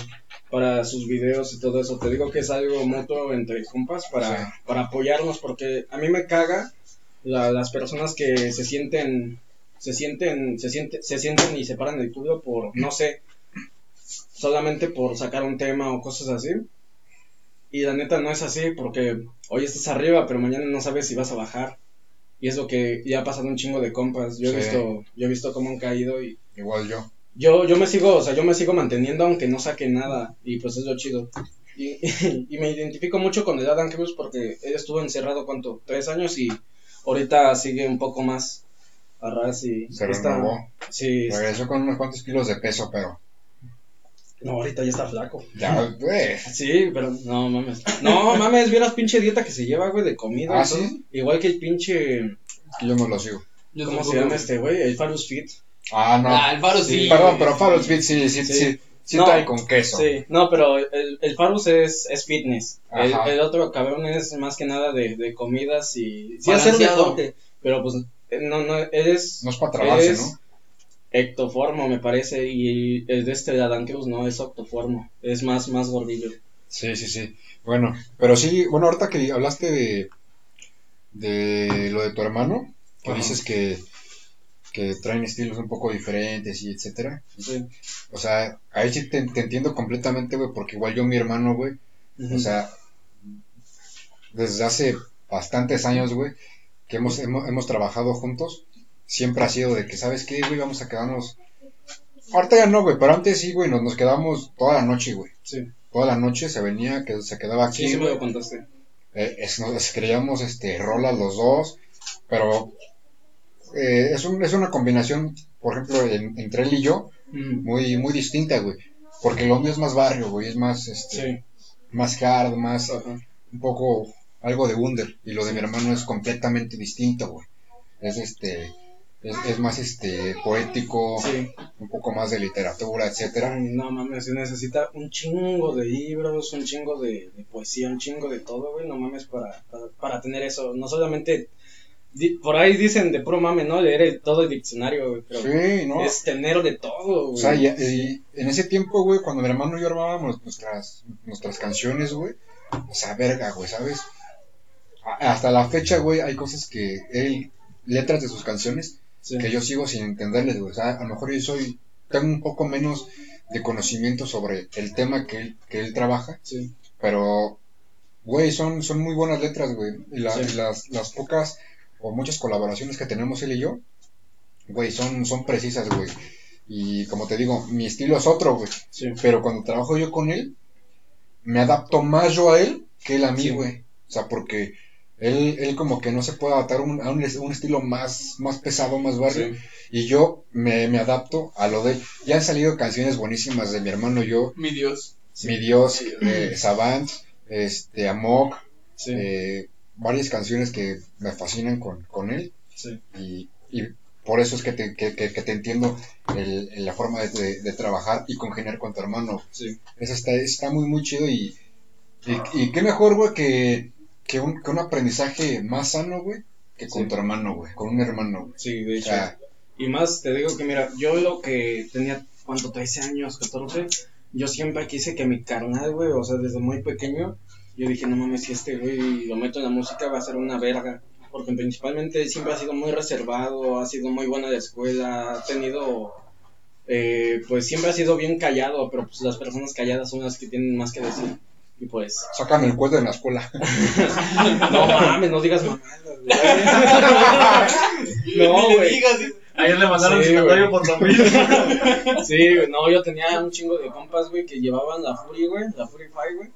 para sus videos y todo eso. Te digo que es algo mutuo entre compas para, para apoyarnos porque a mí me caga las personas que se sienten se sienten se sienten se sienten y se paran el culo por no sé solamente por sacar un tema o cosas así. Y la neta no es así porque hoy estás arriba pero mañana no sabes si vas a bajar. Y es lo que ya ha pasado un chingo de compas. Yo he visto yo he visto cómo han caído y igual yo yo, yo me sigo, o sea, yo me sigo manteniendo aunque no saque nada y pues es lo chido. Y, y me identifico mucho con el Adam Cruz porque él estuvo encerrado, ¿cuánto? Tres años y ahorita sigue un poco más a ras y... Se renovó. Sí. Regresó con unos cuantos kilos de peso, pero... No, ahorita ya está flaco. Ya, güey. Sí, pero no mames. No mames, vieras pinche dieta que se lleva, güey, de comida. ¿Ah, y todo. sí? Igual que el pinche. Yo no lo sigo. ¿Cómo se llama este, güey? El Farus Fit. Ah, no. Ah, el faro sí. Sí, Perdón, pero sí. Farrell Fit sí, sí, Sí. sí, sí, No. trae con queso. Sí, no, pero el, el Farus es, es fitness. El, otro cabrón es más que nada de, de comidas y. Sí, hacer Balanceado. deporte. Pero pues, eh, no, no, él es. No es para trabarse, es ¿no? Ectoformo, me parece. Y el de este de Adán Cruz no es octoformo. Es más, más gordillo. Sí, sí, sí. Bueno, pero sí, bueno, ahorita que hablaste de, de lo de tu hermano, que Ajá. dices que, que traen estilos un poco diferentes y etcétera. Sí. O sea, ahí sí te, te entiendo completamente, güey, porque igual yo, mi hermano, güey, o sea, desde hace bastantes años, güey, que hemos, hemos, hemos trabajado juntos, siempre ha sido de que, ¿sabes qué, güey? Vamos a quedarnos... Ahorita ya no, güey, pero antes sí, güey, nos, nos quedamos toda la noche, güey. sí. Toda la noche se venía, que se quedaba aquí, Sí, sí me lo contaste. Eh, es- nos creíamos este, rolas los dos, pero eh, es, un- es una combinación, por ejemplo, en- entre él y yo, Mm, muy, muy distinta, güey. Porque lo mío es más barrio, güey, es más, este, Sí. más hard, más, Ajá. un poco, algo de under. Y lo de mi hermano es completamente distinto, güey. Es este, es, es más este, poético, Sí. un poco más de literatura, etcétera. No mames, se necesita un chingo de libros, un chingo de, de poesía, un chingo de todo, güey. No mames para, para, para tener eso. No solamente. Por ahí dicen de puro mame, ¿no? Leer el- todo el diccionario, güey. Pero Sí, ¿no? es tener de todo, güey. O sea, y, y en ese tiempo, güey, cuando mi hermano y yo armábamos nuestras, nuestras canciones, güey, o sea, verga, güey, ¿sabes? Hasta la fecha, güey, hay cosas que él, letras de sus canciones, Sí. que yo sigo sin entenderles, güey. O sea, a lo mejor yo soy, tengo un poco menos de conocimiento sobre el tema que él, que él trabaja, Sí. pero, güey, son, son muy buenas letras, güey. Y, la- Sí. y las, las pocas o muchas colaboraciones que tenemos él y yo, güey, son, son precisas, güey. Y como te digo, mi estilo es otro, güey. Sí. Pero cuando trabajo yo con él, me adapto más yo a él que él a mí, Sí. güey. O sea, porque él, él como que no se puede adaptar un- a un, es- un estilo más, más pesado, más barrio. Sí. Y yo me, me adapto a lo de él. Ya han salido canciones buenísimas de mi hermano y yo. Mi Dios. Mi Dios, eh, Savant, este, Amok, Sí. eh, varias canciones que me fascinan con, con él. Sí. Y, y por eso es que te, que, que- que te entiendo el- el- la forma de, de- de trabajar y congeniar con tu hermano. Sí. Eso está, está muy, muy chido y, y, y qué mejor, güey, que, que, un, que un aprendizaje más sano, güey, que con Sí. tu hermano, güey, con un hermano, güey. Sí, de O hecho. sea, Y más, te digo que mira, yo lo que tenía, ¿cuánto? 13 años, 14, yo siempre quise que mi carnal, güey, o sea, desde muy pequeño, yo dije, no mames, si este güey lo meto en la música va a ser una verga. Porque principalmente siempre ha sido muy reservado, ha sido muy bueno de escuela, ha tenido, eh, pues siempre ha sido bien callado, pero pues las personas calladas son las que tienen más que decir. Y pues, sácame el cuento en la escuela. no mames, no digas mamadas, güey. No, güey. Ayer le mandaron Sí, secretario güey. por lo mismo. Sí, güey, no, yo tenía un chingo de compas, güey, que llevaban la Fury, güey, la Fury 5, güey.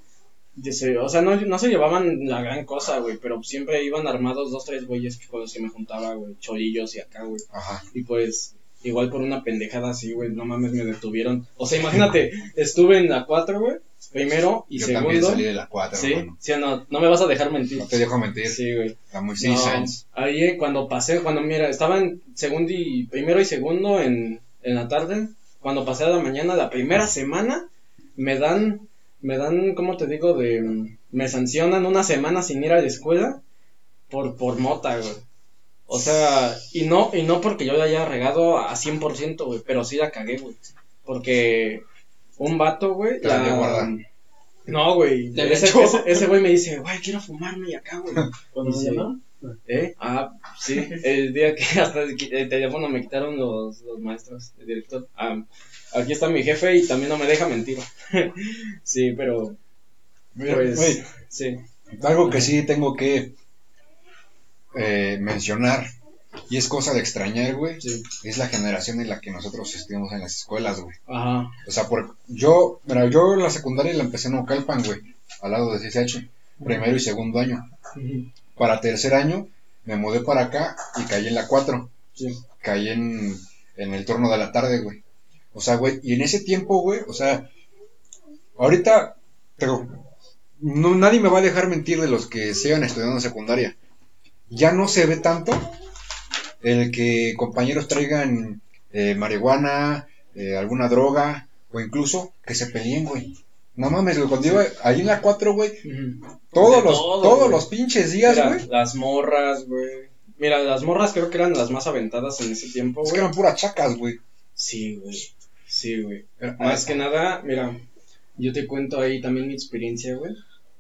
O sea, no, no se llevaban la gran cosa, güey, pero siempre iban armados dos, tres güeyes que con los que me juntaba, güey, cholillos y acá, güey. Ajá. Y pues, igual por una pendejada así, güey, no mames, me detuvieron. O sea, imagínate, estuve en la 4, güey, primero y Yo también segundo. salí de la 4, Sí, sí, no, no me vas a dejar mentir. No te dejo mentir. Sí, güey. Muy No, ahí eh, cuando pasé, cuando mira, estaba en segundo y primero y segundo en, en la tarde, cuando pasé a la mañana, la primera semana, me dan, me dan, ¿cómo te digo? De, me sancionan una semana sin ir a la escuela por, por mota, güey. O sea, y no, y no porque yo la haya regado a 100%, güey, pero sí la cagué, güey. Porque un vato, güey, la. No, güey. Ese, echó. ese- ese güey me dice, güey, quiero fumarme y acá, güey. Se llama. ¿Eh? Ah, sí, el día que hasta el teléfono me quitaron los, los maestros, el director. Ah, aquí está mi jefe y también no me deja mentir. sí, pero Mira, pues, sí, algo que sí tengo que eh, mencionar, y es cosa de extrañar, güey, sí, es la generación en la que nosotros estuvimos en las escuelas, güey. ajá, O sea, por, yo, mira, yo la secundaria la empecé en Ocalpan, güey, al lado de CCH, primero y segundo año. Para tercer año me mudé para acá y caí en la 4. sí, Caí en, en el turno de la tarde, güey. O sea, güey, y en ese tiempo, güey, o sea, ahorita, pero no, nadie me va a dejar mentir de los que sigan estudiando secundaria. Ya no se ve tanto el que compañeros traigan eh, marihuana, eh, alguna droga, o incluso que se peleen, güey. No mames, cuando iba ahí en la 4, güey, todos, los, todos los pinches días, güey. Las morras, güey. Mira, las morras creo que eran las más aventadas en ese tiempo, güey. Es que eran puras chacas, güey. Sí, güey. Sí, güey. Más que nada, mira, yo te cuento ahí también mi experiencia, güey.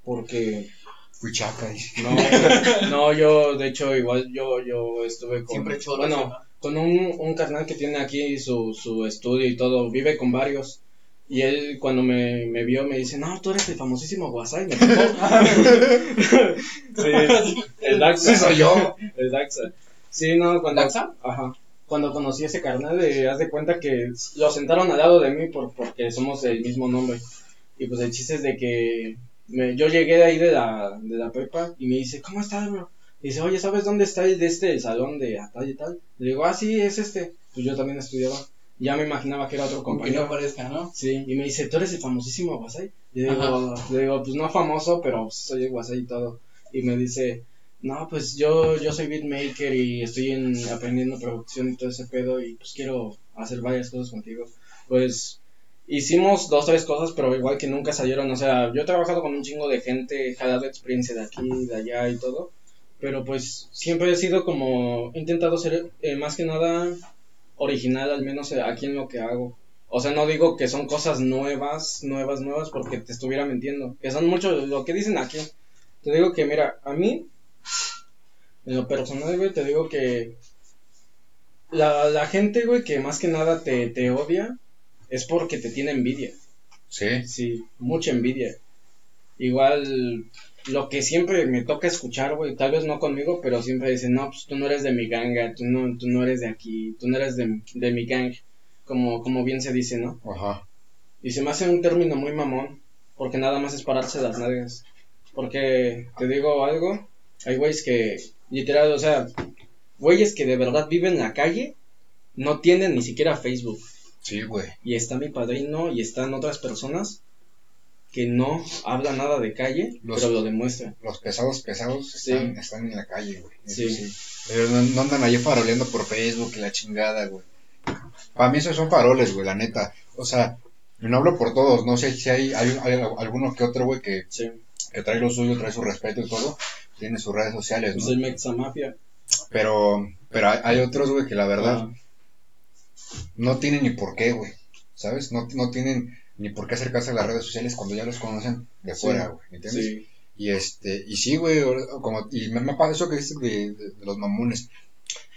Porque Fui chaca. No, no, yo, de hecho, igual yo, yo estuve con. Siempre bueno, con un, un carnal que tiene aquí su, su estudio y todo, vive con varios. Y él cuando me, me vio me dice, no, tú eres el famosísimo Guasay, me tocó. sí, el Daxa. Sí, soy yo. El Daxa. Sí, no, cuando... ¿Daxa? Ajá. Cuando conocí a ese carnal, eh, haz de cuenta que lo sentaron al lado de mí por, porque somos el mismo nombre. Y pues el chiste es de que me, yo llegué de ahí de la, de la prepa y me dice, ¿cómo estás, bro? dice, oye, ¿sabes dónde está el de este el salón de tal y tal? Le digo, ah, sí, es este. Pues yo también estudiaba. Ya me imaginaba que era otro compañero. no parezca, ¿no? Sí, y me dice, ¿tú eres el famosísimo Guasay? Y le digo, le digo, pues no famoso, pero soy el Guasay y todo. Y me dice, no, pues yo, yo soy beatmaker y estoy en, aprendiendo producción y todo ese pedo y pues quiero hacer varias cosas contigo. Pues hicimos dos, tres cosas, pero igual que nunca salieron. O sea, yo he trabajado con un chingo de gente, he jalado experiencia de aquí, de allá y todo. Pero pues siempre he sido como, he intentado ser eh, más que nada original, al menos eh, aquí en lo que hago. O sea, no digo que son cosas nuevas, nuevas, nuevas, porque te estuviera mintiendo. Que son mucho lo que dicen aquí. Te digo que, mira, a mí, en lo personal, güey, te digo que la, la gente, güey, que más que nada te, te odia, es porque te tiene envidia. Sí. Sí, mucha envidia. Igual, lo que siempre me toca escuchar, güey, tal vez no conmigo, pero siempre dicen, no, pues tú no eres de mi ganga, tú no, tú no eres de aquí, tú no eres de, de mi gang, como, como bien se dice, ¿no? Ajá. Y se me hace un término muy mamón, porque nada más es pararse las nalgas. Porque, te digo algo, hay güeyes que, literal, o sea, güeyes que de verdad viven en la calle, no tienen ni siquiera Facebook. Sí, güey. Y está mi padrino y están otras personas que no hablan nada de calle, pero lo demuestran. Los pesados pesados están, en la calle, güey. Sí. Pero no, andan allí faroleando por Facebook y la chingada, güey. Para mí esos son faroles, güey, la neta. O sea, no hablo por todos, no sé si hay, hay, alguno que otro, güey, que, que trae lo suyo, trae su respeto y todo, tiene sus redes sociales, ¿no? Es el Mexamafia. Pero, pero hay, otros, güey, que la verdad no tienen ni por qué, güey. ¿Sabes? No, no tienen ni por qué acercarse a las redes sociales cuando ya los conocen de fuera, güey. ¿Entiendes? Sí. Y este, y sí, güey, como, y me, me pasa eso que dices de, los mamones.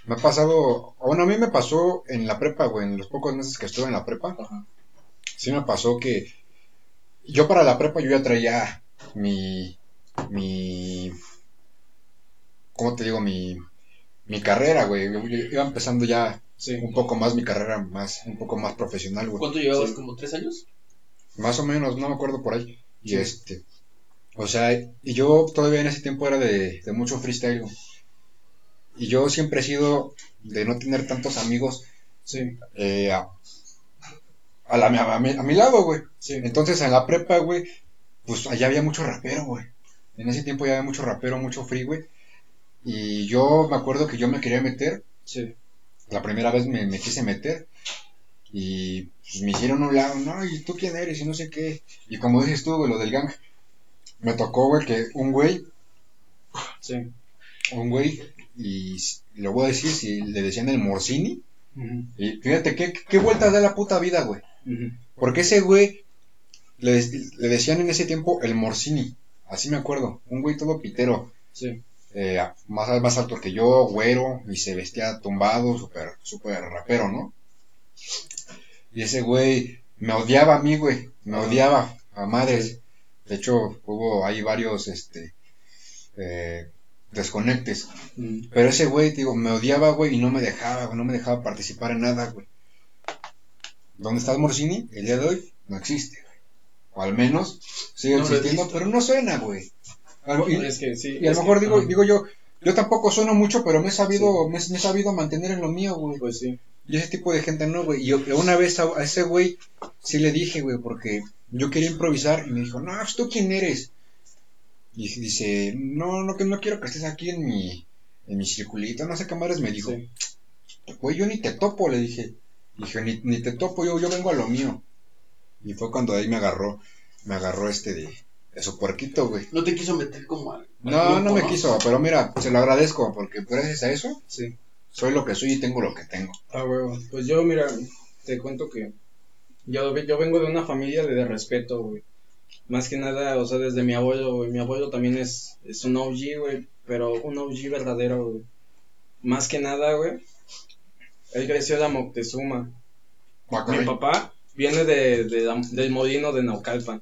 Me ha pasado, bueno, a mí me pasó en la prepa, güey, en los pocos meses que estuve en la prepa. Ajá. Sí me pasó que yo para la prepa yo ya traía mi, mi, ¿cómo te digo? Mi, mi carrera, güey. Iba empezando ya Sí. Un poco más mi carrera, más, un poco más profesional, güey. ¿Cuánto llevabas? ¿Como tres años? Más o menos, no me acuerdo por ahí. Y este, o sea, y yo todavía en ese tiempo era de, de mucho freestyle, Y yo siempre he sido de no tener tantos amigos sí. eh, a, a, la, a, mi, a mi lado, güey. Sí. Entonces en la prepa, güey, pues allá había mucho rapero, güey. En ese tiempo ya había mucho rapero, mucho free, güey. Y yo me acuerdo que yo me quería meter. Sí la primera vez me, quise meter y pues, me hicieron un lado, no, ¿y tú quién eres? Y no sé qué. Y como dices tú, güey, lo del gang, me tocó, güey, que un güey, sí. un güey, y lo voy a decir, si le decían el Morcini, y fíjate qué, qué vueltas da la puta vida, güey. Porque ese güey, le, le, decían en ese tiempo el Morcini, así me acuerdo, un güey todo pitero. Sí eh, más, más alto que yo, güero, y se vestía tumbado, súper, súper rapero, ¿no? Y ese güey me odiaba a mí, güey, me odiaba a madres. De hecho, hubo ahí varios, este, eh, desconectes. Mm. Pero ese güey, digo, me odiaba, güey, y no me dejaba, no me dejaba participar en nada, güey. ¿Dónde estás, Morcini? El día de hoy no existe, güey. O al menos sigue existiendo, pero no suena, güey y, a lo mejor digo, digo yo, yo tampoco sueno mucho, pero me he sabido, me, he sabido mantener en lo mío, güey. Pues sí. Y ese tipo de gente no, güey. Y yo una vez a, ese güey sí le dije, güey, porque yo quería improvisar y me dijo, no, pues, ¿tú quién eres? Y dice, no, no, que no quiero que estés aquí en mi, en mi circulito, no sé qué madres me dijo. Güey, yo ni te topo, le dije. Dije, ni, ni te topo, yo, yo vengo a lo mío. Y fue cuando ahí me agarró, me agarró este de su puerquito, güey. No te quiso meter como al. No, no me quiso, pero mira, se lo agradezco, porque gracias a eso, sí, soy lo que soy y tengo lo que tengo. Ah, huevo. Pues yo, mira, te cuento que yo, yo vengo de una familia de, de respeto, güey. Más que nada, o sea, desde mi abuelo, güey. Mi abuelo también es, es un OG, güey, pero un OG verdadero, güey. Más que nada, güey. Él creció en la Moctezuma. Mi papá viene de, de la- del molino de Naucalpan.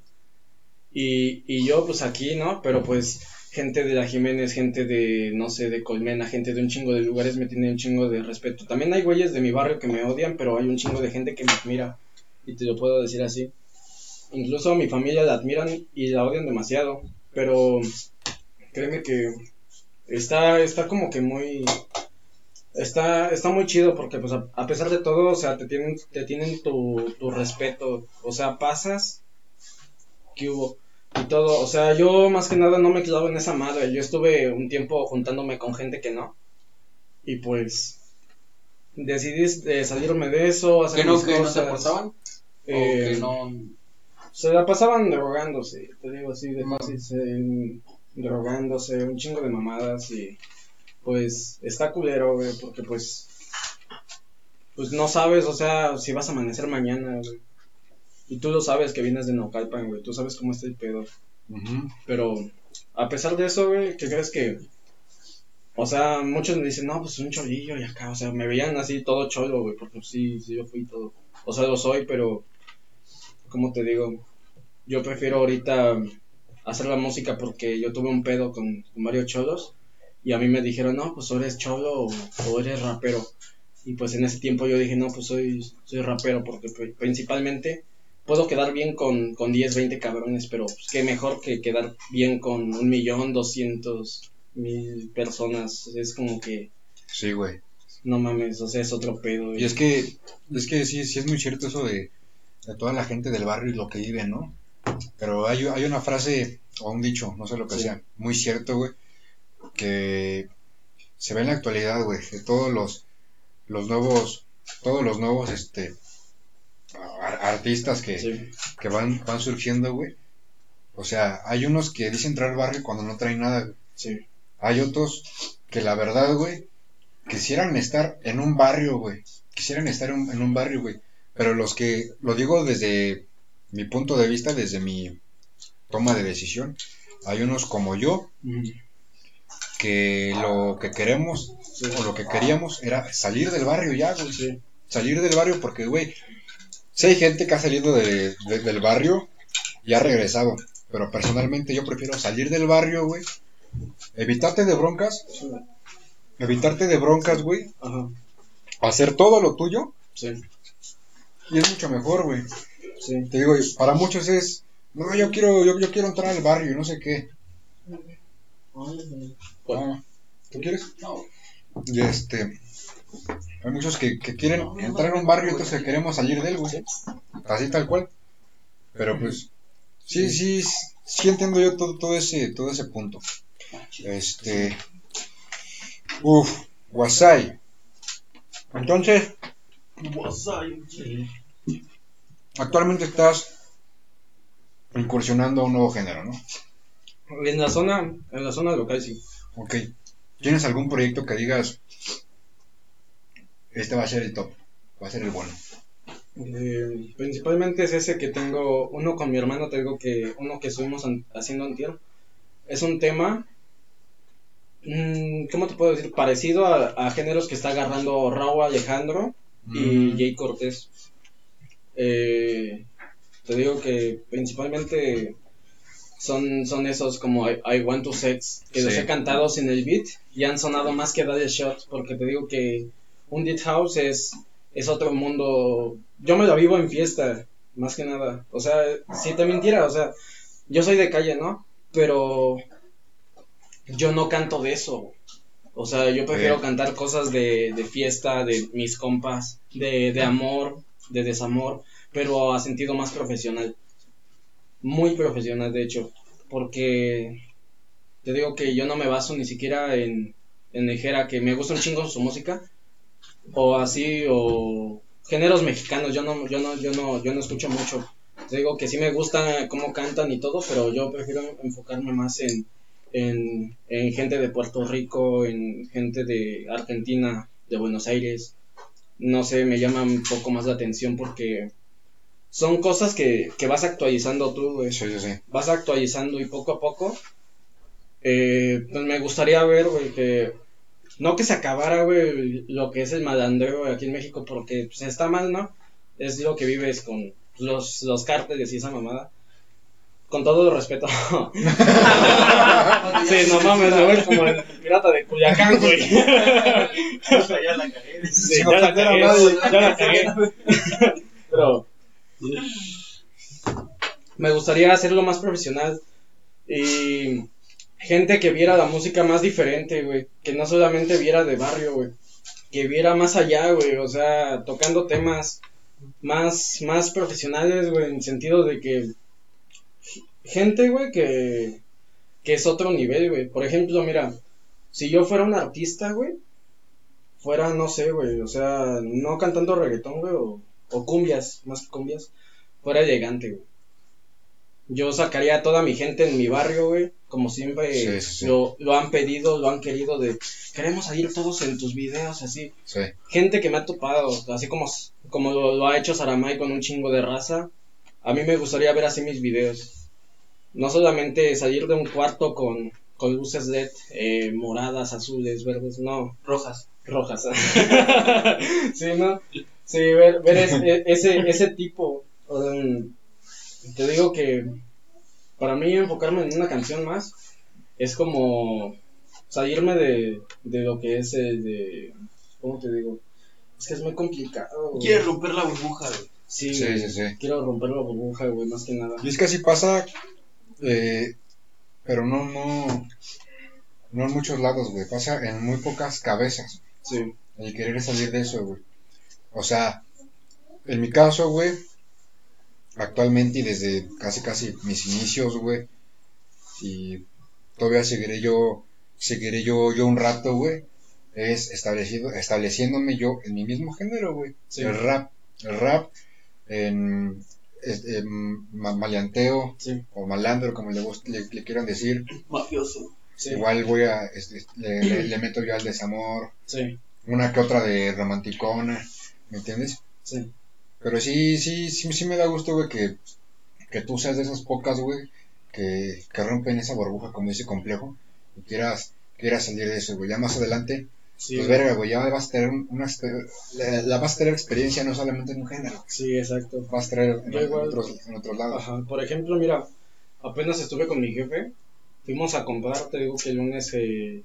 Y, y yo, pues aquí, ¿no? Pero pues gente de la Jiménez, gente de, no sé, de Colmena, gente de un chingo de lugares me tiene un chingo de respeto. También hay güeyes de mi barrio que me odian, pero hay un chingo de gente que me admira. Y te lo puedo decir así. Incluso mi familia la admiran y la odian demasiado. Pero créeme que está, está como que muy... Está, está muy chido porque pues a, a pesar de todo, o sea, te tienen, te tienen tu, tu respeto. O sea, pasas, ¿qué hubo? Y todo, o sea, yo más que nada no me clavo en esa madre. Yo estuve un tiempo juntándome con gente que no. Y pues decidí eh, salirme de eso, hacer ¿Que no, mis que no se aportaban? Eh, o que no. se la pasaban drogándose, te digo así de fácil, se- drogándose, un chingo de mamadas y pues está culero, güey, porque pues pues no sabes, o sea, si vas a amanecer mañana, güey. Y tú lo sabes que vienes de Naucalpan, güey, tú sabes cómo está el pedo. Pero a pesar de eso, güey, ¿qué crees que? O sea, muchos me dicen, no, pues un cholillo y acá, o sea, me veían así todo cholo, güey, porque sí, sí, yo fui todo. O sea, lo soy, pero, ¿cómo te digo? Yo prefiero ahorita hacer la música porque yo tuve un pedo con, con varios cholos y a mí me dijeron, no, pues eres cholo o, o eres rapero. Y pues en ese tiempo yo dije, no, pues soy, soy rapero porque pri- principalmente puedo quedar bien con, con 10, 20 cabrones, pero pues, qué mejor que quedar bien con un millón, doscientos mil personas. Es como que, Sí, güey. no mames, o sea, es otro pedo. Y es que, es que sí, sí es muy cierto eso de, de toda la gente del barrio y lo que viven, ¿no? Pero hay, hay una frase o un dicho, no sé lo que Sí. sea, muy cierto, güey, que se ve en la actualidad, güey, de todos los, los nuevos, todos los nuevos, este, artistas que, Sí, que van, van surgiendo, güey. O sea, hay unos que dicen traer barrio cuando no traen nada, güey. sí, Hay otros que la verdad, güey, quisieran estar en un barrio, güey. Quisieran estar en, en un barrio, güey. Pero los que, lo digo desde mi punto de vista, desde mi toma de decisión, hay unos como yo que lo que queremos Sí. o lo que queríamos era salir del barrio ya, güey. Sí. Salir del barrio porque, güey, si hay gente que ha salido de- de- del barrio y ha regresado. Pero personalmente yo prefiero salir del barrio, güey. Evitarte de broncas. Evitarte de broncas, güey. Ajá, Hacer todo lo tuyo. sí, Y es mucho mejor, güey. sí. Te digo, para muchos es. No, yo quiero, yo, yo quiero entrar al barrio y no sé qué. Ah, ¿Tú quieres? No. Y este. Hay muchos que, que quieren entrar en un barrio, entonces queremos salir de él, güey. Así tal cual. Pero pues. Sí, sí, sí entiendo yo todo, todo ese, todo ese punto. Este. Uf, Wasai. Entonces, actualmente estás incursionando a un nuevo género, ¿no? En la zona, en la zona local sí. Ok. ¿Tienes algún proyecto que digas, este va a ser el top, va a ser el bueno? Eh, principalmente es ese que tengo, uno con mi hermano, tengo que, uno que estuvimos an- haciendo antier. Es un tema, mm, ¿cómo te puedo decir? Parecido a, a géneros que está agarrando Raúl Alejandro y Mm, Jay Cortés. Eh, te digo que principalmente son, son esos como I, I Want to Sex, que los he cantado sin el beat y han sonado más que Daddy Shot, porque te digo que un Deep House es, es otro mundo. Yo me lo vivo en fiesta, más que nada. O sea, si te mintiera, o sea, yo soy de calle, ¿no? Pero yo no canto de eso. O sea, yo prefiero cantar cosas de, de fiesta, de mis compas, de, de amor, de desamor, pero a sentido más profesional. muy profesional, de hecho, porque te digo que yo no me baso ni siquiera en, en que me gusta un chingo su música, o así, o géneros mexicanos, yo no, yo no, yo no, yo no escucho mucho. Te digo que sí me gusta cómo cantan y todo, pero yo prefiero enfocarme más en, en, en gente de Puerto Rico, en gente de Argentina, de Buenos Aires. No sé, me llama un poco más la atención porque son cosas que, que vas actualizando tú, güey. Sí, sí, sí. Vas actualizando y poco a poco. Eh, pues me gustaría ver, güey, que. No que se acabara, güey, lo que es el malandreo aquí en México, porque pues, está mal, ¿no? Es lo que vives con los, los cárteles y esa mamada. Con todo el respeto. sí, no mames, me voy como el pirata de Culiacán, güey. ya la cagué. Sí, ya la cagué, ya la cagué. Pero me gustaría hacerlo más profesional y gente que viera la música más diferente, güey, que no solamente viera de barrio, güey, que viera más allá, güey, o sea, tocando temas más más profesionales, güey, en sentido de que gente, güey, que que es otro nivel, güey. Por ejemplo, mira, si yo fuera un artista, güey, fuera, no sé, güey, o sea, no cantando reggaetón, güey, o, o cumbias, más que cumbias, fuera elegante, güey. Yo sacaría a toda mi gente en mi barrio, güey, como siempre Sí, sí, sí. Lo, lo han pedido, lo han querido de, queremos salir todos en tus videos, así. Sí. Gente que me ha topado, así como, como lo, lo ha hecho Saramay con un chingo de raza, a mí me gustaría ver así mis videos. No solamente salir de un cuarto con, con luces LED, eh, moradas, azules, verdes, no, Rojas. rojas. sí, ¿no? Sí, ver, ver es- e- ese, ese tipo. um, te digo que para mí enfocarme en una canción más es como salirme de, de lo que es el de... ¿Cómo te digo? Es que es muy complicado. güey. Quiere romper la burbuja, güey. Sí, Sí, güey. sí, sí. Quiero romper la burbuja, güey, más que nada. Y es que así pasa, eh, pero no, no, no en muchos lados, güey. Pasa en muy pocas cabezas. Sí, El querer salir de eso, güey. O sea, en mi caso, güey, actualmente y desde casi casi mis inicios, güey, y todavía seguiré yo, seguiré yo, yo un rato, güey, es establecido, estableciéndome yo en mi mismo género, güey. Sí. El rap, el rap, en, en ma- maleanteo, sí, o malandro, como le, le, le quieran decir. Mafioso. sí, Igual voy a, este, le, le- le meto yo al desamor, sí, una que otra de romanticona, ¿me entiendes? sí. Pero sí, sí, sí, sí me da gusto, güey, que, que tú seas de esas pocas, güey, que, que rompen esa burbuja, como dice complejo, y quieras, quieras salir de eso, güey. Ya más adelante, Sí, pues verga, güey, ya vas a tener un- una, la, la vas a tener experiencia no solamente en un género, sí, exacto. vas a tener en, en otros, en otros lados. Ajá, por ejemplo, mira, apenas estuve con mi jefe, fuimos a comprar, te digo que el lunes, eh...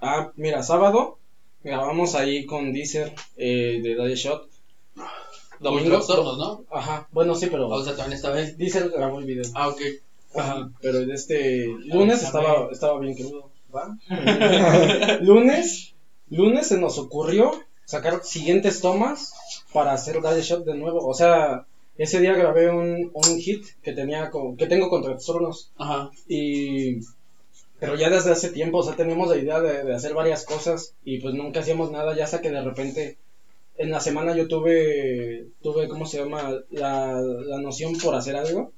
ah, mira, sábado, grabamos ahí con Deezer eh, de Daddy Shot. Domingo. Trastornos, ¿no? Ajá, bueno, sí, pero O sea, también esta vez. Deezer grabó el video. Ah, ok. Ajá, pero de este lunes estaba, estaba bien crudo. ¿va? lunes, lunes se nos ocurrió sacar siguientes tomas para hacer Daddy Shot de nuevo. O sea, ese día grabé un, un hit que tenía con, que tengo con trastornos. Ajá. Y pero ya desde hace tiempo, o sea, teníamos la idea de, de hacer varias cosas y pues nunca hacíamos nada, ya hasta que de repente en la semana yo tuve, tuve, ¿cómo se llama? La, la noción por hacer algo.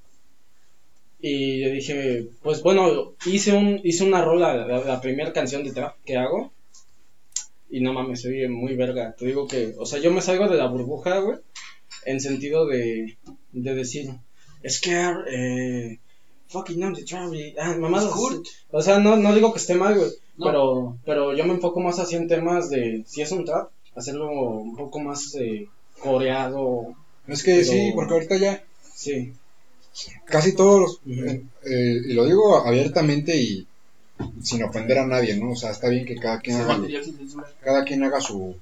Y yo dije, pues bueno, hice un hice una rola, la, la primera canción de trap que hago. Y no mames, soy muy verga. Te digo que, o sea, yo me salgo de la burbuja, güey, en sentido de, de decir, es que, eh, fucking on the trap, ah. Kurt. O sea, no, no digo que esté mal, güey, No. pero, pero yo me enfoco más así en temas de, si es un trap, hacerlo un poco más eh, coreado, Es que sí, porque ahorita ya sí, casi todos los, eh, eh, y lo digo abiertamente y sin ofender a nadie, ¿no? O sea, está bien que cada quien haga, cada quien haga su,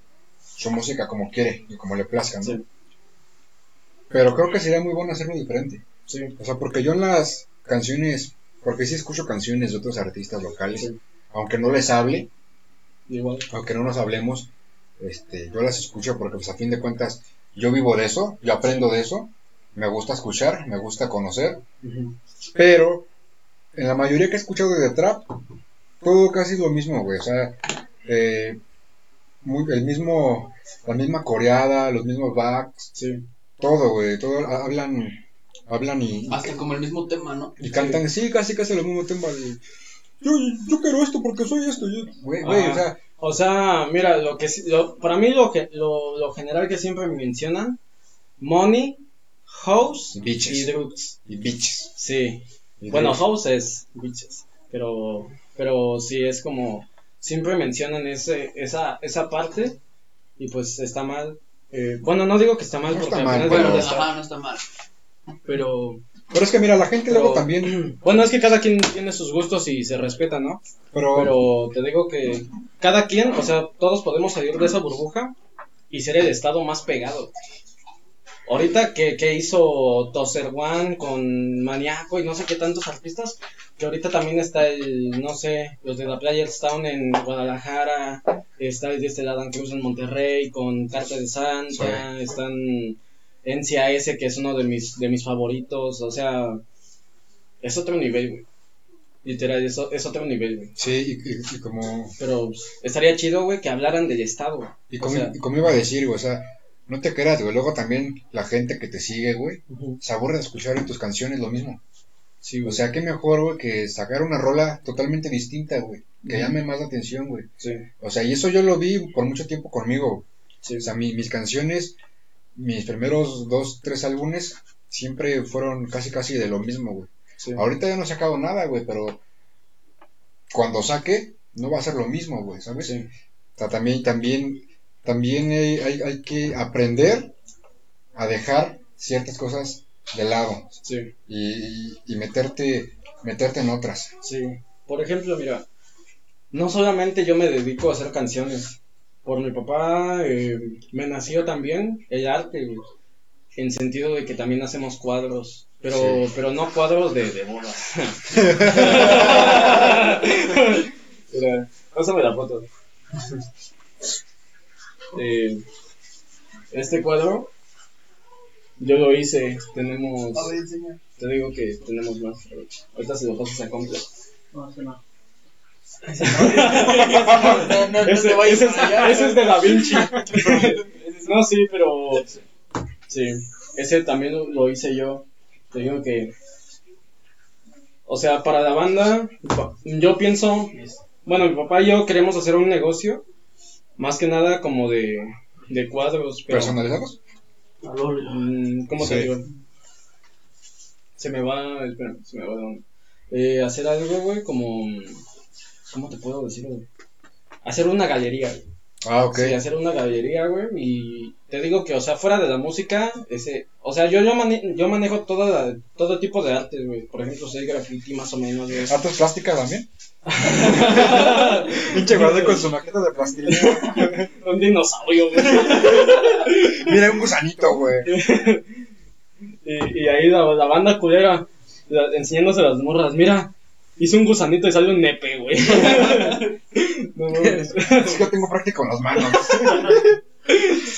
su música como quiere y como le plazca, ¿no? Sí. Pero creo que sería muy bueno hacerlo diferente. sí, O sea, porque yo en las canciones, porque sí escucho canciones de otros artistas locales, Sí. aunque no les hable, igual, aunque no nos hablemos, este, yo las escucho porque pues a fin de cuentas yo vivo de eso, yo aprendo de eso, me gusta escuchar, me gusta conocer, pero en la mayoría que he escuchado de trap, todo casi lo mismo, güey, o sea, eh, el mismo, la misma coreada, los mismos backs, sí. todo, güey, todo, hablan, hablan y... Hasta como el mismo tema, ¿no? Y cantan, sí, casi casi el mismo tema yo, yo quiero esto porque soy esto, güey, güey, o sea... O sea, mira, lo que lo, para mí lo que lo, lo general que siempre me mencionan, money, house y drugs. Y bitches. Sí. bueno, house es bitches, pero pero sí es como siempre mencionan ese esa esa parte y pues está mal. Eh, bueno, no digo que está mal porque está mal, bueno, no está mal. Pero pero es que mira, la gente luego también. Bueno, es que cada quien tiene sus gustos y se respeta, ¿no? Pero... Pero te digo que cada quien, o sea, todos podemos salir de esa burbuja y ser el estado más pegado. Ahorita que, que hizo Tozer One con Maniaco y no sé qué tantos artistas, que ahorita también está el, no sé, los de la Players Town en Guadalajara, está el de este Adam Cruz en Monterrey con Carta de Santa, están NCAS, que es uno de mis, de mis favoritos, o sea, es otro nivel, güey. Literal, es, es otro nivel, güey. Sí, y, como... Pero pues, estaría chido, güey, que hablaran del Estado. Y como, y como iba a decir, güey, o sea, no te creas, güey. Luego también la gente que te sigue, güey, se aburre de escuchar en tus canciones lo mismo. Sí, O sea, qué mejor, güey, que sacar una rola totalmente distinta, güey. Que llame más la atención, güey. Sí. O sea, y eso yo lo vi por mucho tiempo conmigo. Sí. O sea, mis canciones mis primeros dos, tres álbumes siempre fueron casi casi de lo mismo, güey. Ahorita ya no he sacado nada, güey, pero cuando saque no va a ser lo mismo, güey, ¿sabes? O sea, también, también, también hay, hay, que aprender a dejar ciertas cosas de lado. Sí. Y, y, meterte, meterte en otras. Sí. Por ejemplo, mira, no solamente yo me dedico a hacer canciones por mi papá eh, me nació también el arte, en sentido de que también hacemos cuadros, pero, pero no cuadros de, de. Mira, pásame la foto. Eh, este cuadro yo lo hice, tenemos... Te digo que tenemos más. Ahorita se lo pasas a completo. No, no. Ese, es, de Da Vinci. no, sí, pero. Sí, ese también lo, hice yo. Te digo que. O sea, para la banda, yo pienso. Bueno, mi papá y yo queremos hacer un negocio. Más que nada como de, de cuadros. ¿Personalizados? Mm, ¿Cómo te digo? Se me va. Espera, se me va de Eh, hacer algo, güey, como ¿Cómo te puedo decir, Hacer una galería, Ah, ok. Sí, hacer una galería, güey. Y te digo que, o sea, fuera de la música, ese. O sea, yo, yo, yo manejo toda todo tipo de artes, güey. Por ejemplo, soy graffiti más o menos, güey. ¿Artes plásticas también? Pinche guarda con su maqueta de plastilina. un dinosaurio, güey. Mira, un gusanito, güey. y, y, ahí la, la banda culera enseñándose las morras. Mira, Hice un gusanito y sale un nepe, güey. no, es que yo tengo práctica con las manos.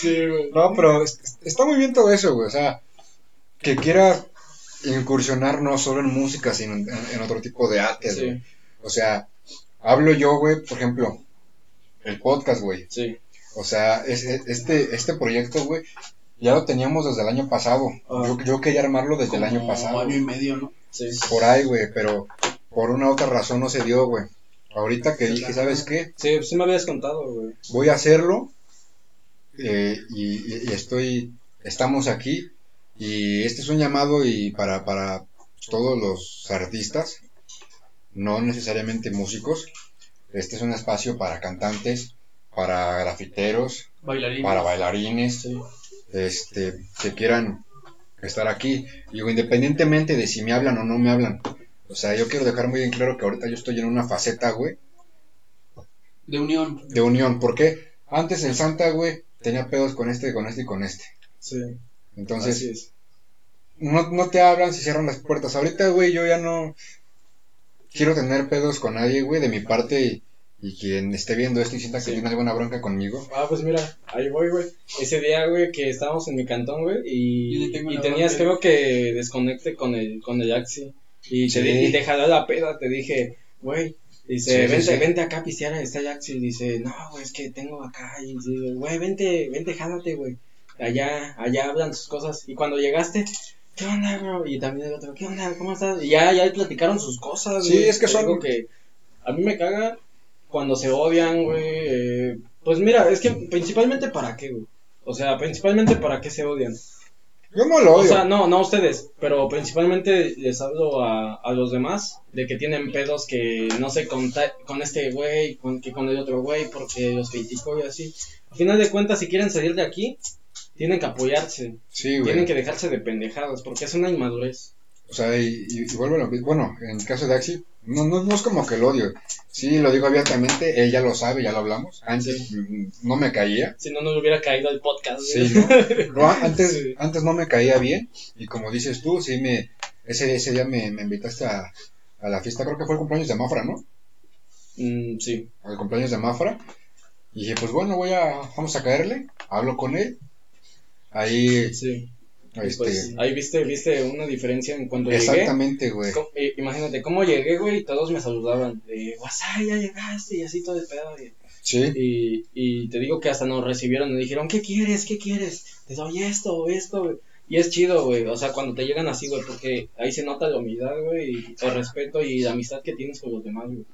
sí, güey. No, pero está muy bien todo eso, güey. O sea, que quiera incursionar no solo en música, sino en, otro tipo de arte, güey. O sea, hablo yo, güey, por ejemplo, el podcast, güey. Sí. O sea, este, este proyecto, güey, ya lo teníamos desde el año pasado. Ah. Yo, yo, quería armarlo desde el año pasado. año y medio, ¿no? Sí. Por ahí, güey, pero por una otra razón no se dio, güey. Ahorita que dije, ¿sabes qué? Sí, sí me habías contado, güey. Voy a hacerlo eh, y, estoy, estamos aquí y este es un llamado y para, para todos los artistas, no necesariamente músicos, este es un espacio para cantantes, para grafiteros, para bailarines, este, que quieran estar aquí. Digo, independientemente de si me hablan o no me hablan, o sea, yo quiero dejar muy bien claro que ahorita yo estoy en una faceta, güey. De unión. De unión, porque antes en Santa, güey, tenía pedos con este, con este y con este. Sí. Entonces, No, no te hablan si cierran las puertas. Ahorita, güey, yo ya no quiero tener pedos con nadie, güey, de mi parte. Y quien esté viendo esto y sienta que tiene alguna bronca conmigo. Ah, pues mira, ahí voy, güey. Ese día, güey, que estábamos en mi cantón, güey, y, y tenías, creo que desconecte con el, con el Axi. Y, te, y te jaló la peda, te dije, güey, Dice, vente, vente acá a pistear, está Axi. Dice, no, güey, es que tengo acá. Y dice, güey, vente, vente, jálate, güey. Allá, allá hablan sus cosas. Y cuando llegaste, ¿qué onda, bro? Y también el otro, ¿qué onda? ¿Cómo estás? Y ya, ya platicaron sus cosas, Sí, es que son. Algo que a mí me caga cuando se odian, güey. Eh, pues mira, es que principalmente para qué, güey. O sea, principalmente para qué se odian. Yo no lo odio. O sea, no, no a ustedes, pero principalmente les hablo a, a los demás de que tienen pedos que no sé con, con este güey, con, que con el otro güey, porque los criticó y así. Al final de cuentas, si quieren salir de aquí, tienen que apoyarse. Sí, güey. Tienen que dejarse de pendejadas, porque es una inmadurez. O sea, y, y, vuelvo a lo mismo. Bueno, en el caso de Axi, no, no, no es como que lo odio. Sí, lo digo abiertamente, ella lo sabe, ya lo hablamos. Antes no me caía. Si no, no hubiera caído el podcast. Sí, ¿no? antes, antes no me caía bien. Y como dices tú, sí, me, ese, ese día me, me invitaste a, a, la fiesta, creo que fue el cumpleaños de Mafra, ¿no? Mm, sí. Al cumpleaños de Mafra. Y dije, pues bueno, voy a, vamos a caerle. Hablo con él. Ahí. Sí este... Pues, ahí viste, viste una diferencia en cuanto Exactamente, güey. Eh, imagínate, cómo llegué, güey, y todos me saludaban. De, WhatsApp, ya llegaste, y así todo el pedo. Sí. Y, y te digo que hasta nos recibieron y dijeron, ¿qué quieres? ¿Qué quieres? Te doy esto, esto, güey. Y es chido, güey, o sea, cuando te llegan así, güey, porque ahí se nota la humildad, güey, y el respeto y la amistad que tienes con los demás, güey.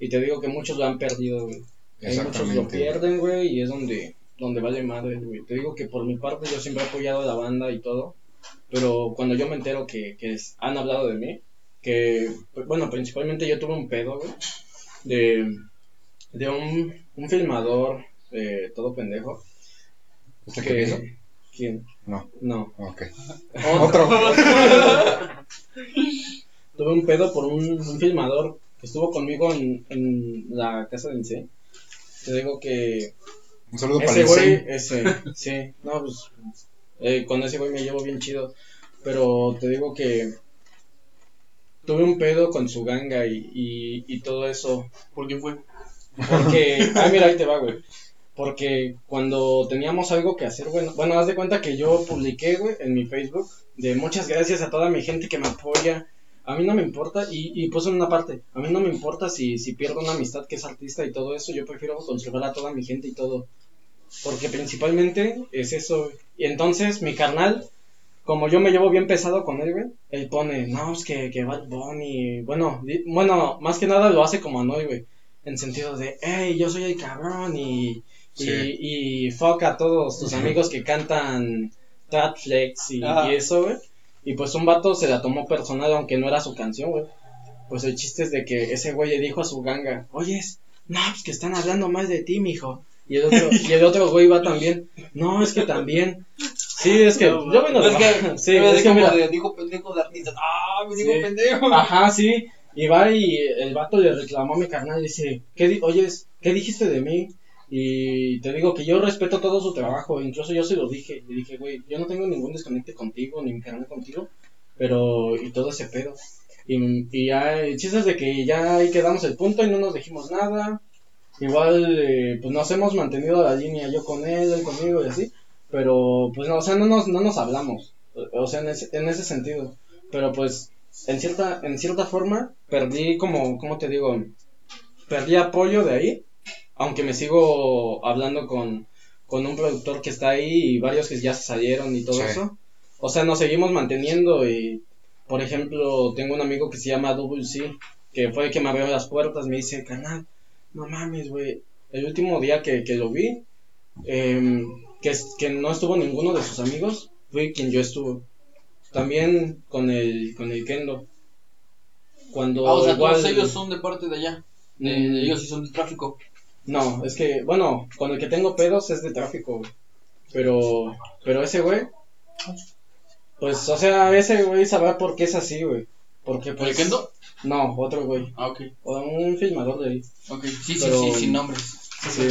Y te digo que muchos lo han perdido, güey. Muchos lo pierden, güey, y es donde donde vale madre, güey. Te digo que por mi parte yo siempre he apoyado a la banda y todo, pero cuando yo me entero que, que han hablado de mí, que, bueno, principalmente yo tuve un pedo, güey, de, de un, un filmador eh, todo pendejo. ¿Usted qué hizo? ¿Quién? No. No. Ok. Otro. tuve un pedo por un, un, filmador que estuvo conmigo en, en la casa de Ince. Te digo que un saludo ese güey, ese, sí, no, pues eh, con ese güey me llevo bien chido. Pero te digo que tuve un pedo con su ganga y, y, y todo eso. ¿Por qué fue? Porque, ah, mira, ahí te va, güey. Porque cuando teníamos algo que hacer, bueno, bueno, haz de cuenta que yo publiqué, güey, en mi Facebook, de muchas gracias a toda mi gente que me apoya, a mí no me importa, y, y puse en una parte, a mí no me importa si, si pierdo una amistad que es artista y todo eso, yo prefiero conservar a toda mi gente y todo. Porque principalmente es eso, Y entonces mi carnal, como yo me llevo bien pesado con él, güey, él pone, no, es que, que Bad Bunny, bueno, bueno, más que nada lo hace como Anoy, güey. En sentido de, hey, yo soy el cabrón y, y, y fuck a todos tus amigos que cantan Tatflex y, y eso, güey. Y pues un vato se la tomó personal, aunque no era su canción, güey. Pues el chiste es de que ese güey le dijo a su ganga, oyes, no, pues que están hablando más de ti, mijo. Y el otro, y el otro güey va también. No, es que también. Sí, es que. yo bueno, es que, sí, es, que mira. dijo pendejo de artista. Ah, me dijo pendejo. Ajá, sí. Y va y el vato le reclamó a mi carnal y dice, ¿qué oyes, ¿qué dijiste de mí? Y te digo que yo respeto todo su trabajo, incluso yo se lo dije, le dije, güey, yo no tengo ningún desconecte contigo, ni mi carnal contigo, pero, y todo ese pedo. Y, y ya, el chiste es de que ya ahí quedamos el punto y no nos dijimos nada, Igual, eh, pues nos hemos mantenido la línea, yo con él, él conmigo y así. Pero, pues no, o sea, no nos, no nos hablamos. O sea, en ese, en ese sentido. Pero pues, en cierta, en cierta forma, perdí como, ¿cómo te digo? Perdí apoyo de ahí. Aunque me sigo hablando con, con un productor que está ahí y varios que ya se salieron y todo eso. O sea, nos seguimos manteniendo y, por ejemplo, tengo un amigo que se llama Double C, que fue el que me abrió las puertas, me dice, canal, no mames, güey. El último día que, que lo vi, eh, que, que no estuvo ninguno de sus amigos, fue quien yo estuve. También con el, con el Kendo. Cuando ah, o sea, todos ellos son de parte de allá. De, mm. ellos sí son de tráfico. No, es que, bueno, con el que tengo pedos es de tráfico, Pero, pero ese güey, pues, o sea, ese güey sabrá por qué es así, güey. Porque, pues. ¿El Kendo? No, otro güey. Ah, ok. O un filmador de ahí. Ok, sí, sí, sí, sin nombres. Sí,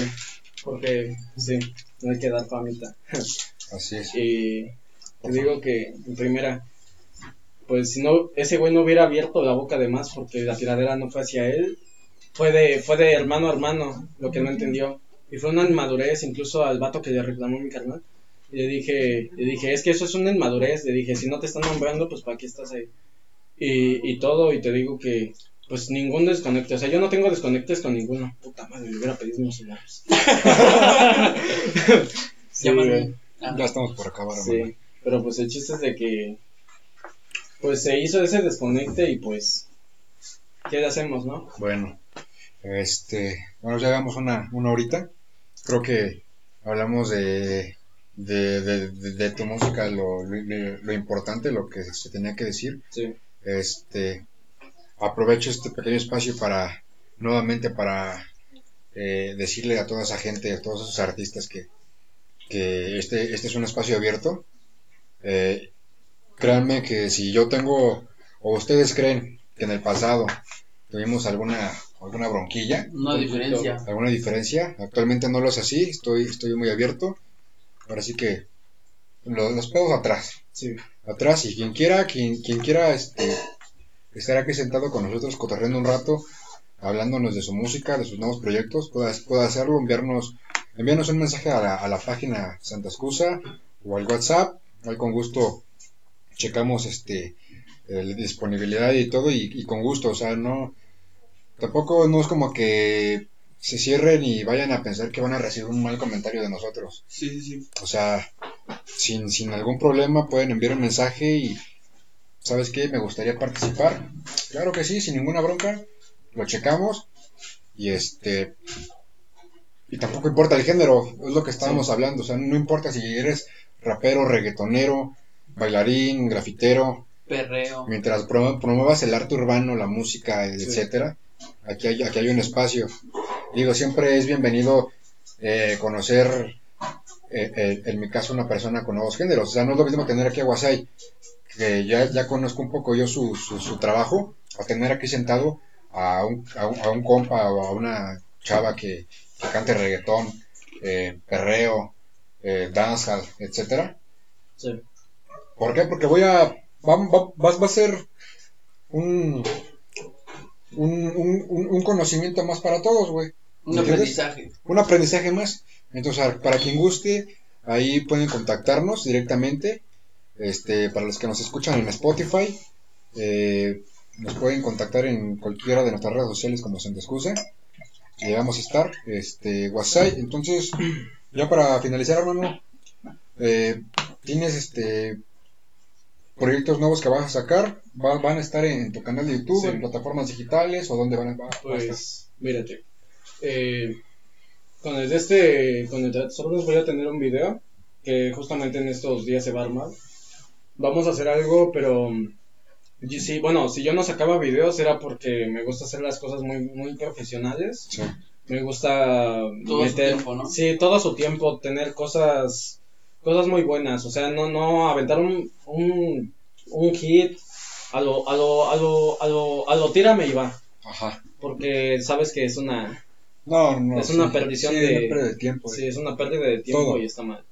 porque, sí, no hay que dar famita. Así es. Y te digo que, en primera, pues si no, ese güey no hubiera abierto la boca de más porque la tiradera no fue hacia él, fue de, fue de hermano a hermano lo que no entendió. Y fue una inmadurez incluso al vato que le reclamó mi carnal. Y le dije, le dije, es que eso es una inmadurez. Le dije, si no te están nombrando, pues para qué estás ahí. Y, y todo, y te digo que, pues ningún desconecte. O sea, yo no tengo desconectes con ninguno. Puta madre, me hubiera pedido unos celulares. sí, ya estamos por acabar. Sí, pero pues el chiste es de que, pues se hizo ese desconecte y pues, ¿qué le hacemos, no? Bueno, este, bueno, ya hagamos una, una horita. Creo que hablamos de, de, de, tu música, lo, lo, importante, lo que se tenía que decir. Sí. Este, aprovecho este pequeño espacio para, nuevamente, para eh, decirle a toda esa gente, a todos esos artistas que, que este, este es un espacio abierto. Eh, créanme que si yo tengo, o ustedes creen que en el pasado tuvimos alguna alguna bronquilla. Una diferencia. Alguna diferencia. Actualmente no lo es así, estoy, estoy muy abierto. Ahora sí que los, pedos atrás. Sí. Atrás y quien quiera, quien, quien quiera este, estar aquí sentado con nosotros cotorreando un rato, hablándonos de su música, de sus nuevos proyectos, pueda, pueda hacerlo, enviarnos, enviarnos un mensaje a la, a la página Santa Excusa o al WhatsApp. Ahí con gusto checamos este la disponibilidad y todo y, y con gusto, o sea, no tampoco no es como que se cierren y vayan a pensar que van a recibir un mal comentario de nosotros. Sí, sí, sí. O sea, sin, sin algún problema pueden enviar un mensaje y, ¿sabes qué? Me gustaría participar. Claro que sí, sin ninguna bronca. Lo checamos y este... Y tampoco importa el género, es lo que estábamos hablando. O sea, no importa si eres rapero, reggaetonero, bailarín, grafitero. Perreo. Mientras promuevas el arte urbano, la música, etcétera Aquí hay, aquí hay un espacio. Digo, siempre es bienvenido eh, conocer, eh, en mi caso, una persona con nuevos géneros. O sea, no es lo mismo tener aquí a Wasai, que ya, ya conozco un poco yo su, su, trabajo, a tener aquí sentado a un, a un, compa o a una chava que, cante reggaetón, eh, perreo, eh, dancehall, etcétera. Sí. ¿Por qué? Porque voy a. Va, va, va, a ser un, un, un, conocimiento más para todos, güey. Un aprendizaje. Un aprendizaje más. Entonces, para quien guste, ahí pueden contactarnos directamente. Este, para los que nos escuchan en Spotify, eh, nos pueden contactar en cualquiera de nuestras redes sociales como Santa Excusa. Llegamos a estar, este, WhatsApp. Entonces, ya para finalizar, hermano, eh, tienes este proyectos nuevos que vas a sacar van a estar en tu canal de YouTube, en plataformas digitales o dónde van a, estar? Pues, mírate. Eh, con el de este, con el de solo voy a tener un video que justamente en estos días se va a armar. Vamos a hacer algo, pero sí, bueno, si yo no sacaba videos era porque me gusta hacer las cosas muy, muy profesionales. Sí. Me gusta todo meter, su tiempo, ¿no? Sí, todo su tiempo, tener cosas, cosas muy buenas. O sea, no, no aventar un, un, un hit a lo, a lo, a lo, a lo, a lo tírame y va. Ajá. Porque sabes que es una, no, no, es una perdición de, de tiempo. Sí, es una pérdida de tiempo y está mal.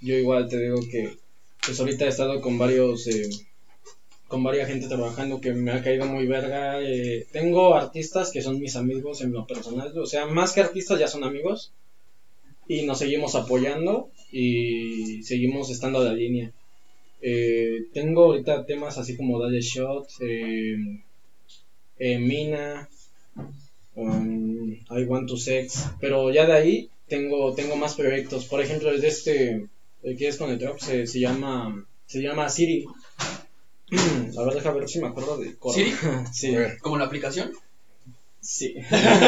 Yo igual te digo que, pues ahorita he estado con varios, eh, con varias gente trabajando que me ha caído muy verga. Eh, tengo artistas que son mis amigos en lo personal, o sea, más que artistas ya son amigos y nos seguimos apoyando y seguimos estando a la línea. Eh, tengo ahorita temas así como Dale Shot, eh, eh, Mina, um, I Want to Sex, pero ya de ahí tengo, tengo más proyectos. Por ejemplo, el de este, el que es con el trap, se, se llama, se llama Siri. A ver, deja ver si me acuerdo de ¿Siri? sí. ¿Como la aplicación? Sí.